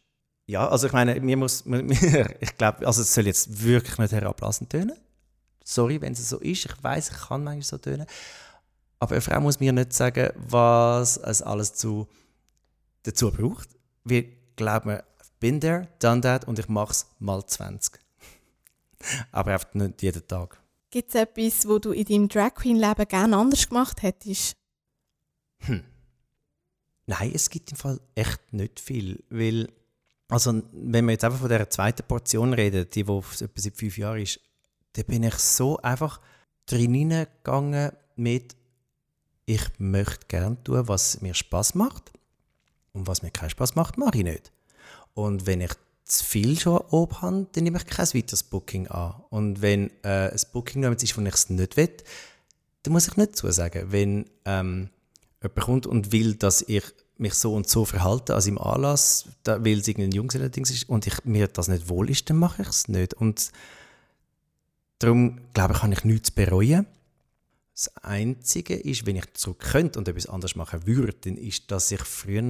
Speaker 4: Ja, also ich meine, mir muss, [laughs] ich glaube, also es soll jetzt wirklich nicht herablassend tönen. Sorry, wenn es so ist. Ich weiß, ich kann manchmal so tönen. Aber eine Frau muss mir nicht sagen, was es alles zu, dazu braucht. Wir glauben, bin there, done that und ich mache es mal 20. [laughs] Aber einfach nicht jeden Tag.
Speaker 3: Gibt es etwas, wo du in deinem Drag Queen-Leben gerne anders gemacht hättest?
Speaker 4: Hm. Nein, es gibt im Fall echt nicht viel. Weil, also, wenn wir jetzt einfach von der zweiten Portion reden, die, die etwa seit fünf Jahren ist, da bin ich so einfach drin gegangen mit ich möchte gerne tun, was mir Spaß macht. Und was mir keinen Spaß macht, mache ich nicht. Und wenn ich zu viel schon oben habe, dann nehme ich kein weiteres Booking an. Und wenn äh, ein Booking noch ist, wo ich es nicht will, dann muss ich nicht zusagen. Wenn ähm, jemand kommt und will, dass ich mich so und so verhalte als im Anlass, da, weil es irgendein Jungs ist und ich, mir das nicht wohl ist, dann mache ich es nicht. Und darum, glaube ich, kann ich nichts bereuen. Das Einzige ist, wenn ich zurück könnte und etwas anderes machen würde, dann ist, dass ich früher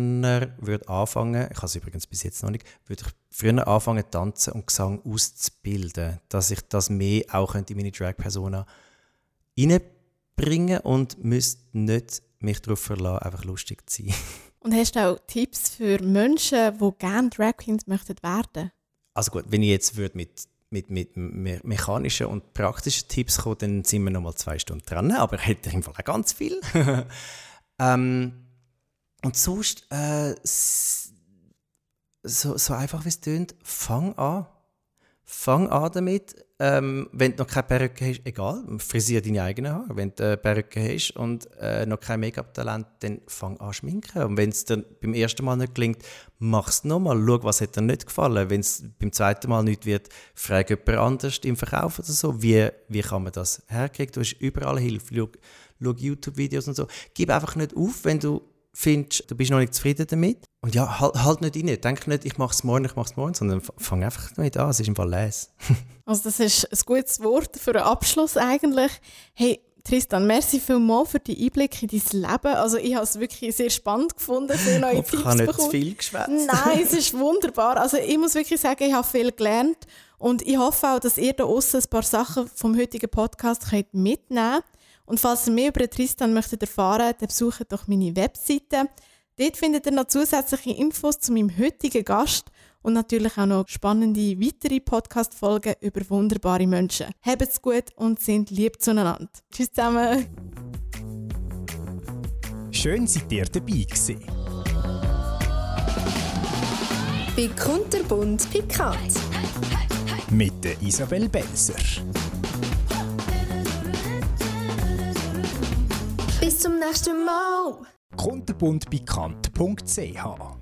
Speaker 4: würde anfangen, ich habe es übrigens bis jetzt noch nicht, würde ich früher anfangen, Tanzen und Gesang auszubilden, dass ich das mehr auch in meine Drag-Persona reinbringen und müsste nicht mich darauf verlassen, einfach lustig zu sein. [laughs]
Speaker 3: Und hast du auch Tipps für Menschen, die gerne Drag Queens möchten werden?
Speaker 4: Also gut, wenn ich jetzt würde mit mit, mit me mechanischen und praktischen Tipps kommen, dann sind wir noch mal zwei Stunden dran. Aber ich [laughs] hätte im Fall auch ganz viel. [laughs] ähm, und sonst, äh, so, so einfach wie es tönt, fang an. Fang an damit. Ähm, wenn du noch keine Perücke hast, egal, frisier deine eigenen Haare. Wenn du eine Perücke hast und äh, noch kein Make-up-Talent, dann fang an schminken. Und wenn es dir beim ersten Mal nicht gelingt, mach es nochmal. Schau, was hat dir nicht gefallen. Wenn es beim zweiten Mal nicht wird, frag jemand anders im Verkauf oder so. Wie, wie kann man das herkriegen? Du hast überall Hilfe. Schau, schau YouTube-Videos und so. Gib einfach nicht auf, wenn du findest, du bist noch nicht zufrieden damit. Und ja, halt, halt nicht rein. Denk nicht, ich mache es morgen, ich mache es morgen, sondern fang einfach damit an. Es ist im Fall les. [laughs]
Speaker 3: also das ist ein gutes Wort für einen Abschluss eigentlich. Hey, Tristan, merci vielmals für die Einblicke in dein Leben. Also ich habe es wirklich sehr spannend gefunden, für [laughs] neue Tipps
Speaker 4: Ich habe nicht zu viel geschwätzt.
Speaker 3: Nein, es [laughs] ist wunderbar. Also ich muss wirklich sagen, ich habe viel gelernt und ich hoffe auch, dass ihr da außen ein paar Sachen vom heutigen Podcast könnt mitnehmen könnt. Und falls ihr mehr über Tristan möchtet erfahren, dann besucht doch meine Webseite. Dort findet ihr noch zusätzliche Infos zu meinem heutigen Gast und natürlich auch noch spannende weitere Podcast-Folgen über wunderbare Menschen. Habt's gut und sind lieb zueinander. Tschüss zusammen.
Speaker 2: Schön, seid ihr dabei gewesen.
Speaker 1: Bei Kunterbunt Pikant.
Speaker 2: Mit der Isabel Belser.
Speaker 1: Bis zum nächsten Mal.
Speaker 2: kunterbundbekannt.ch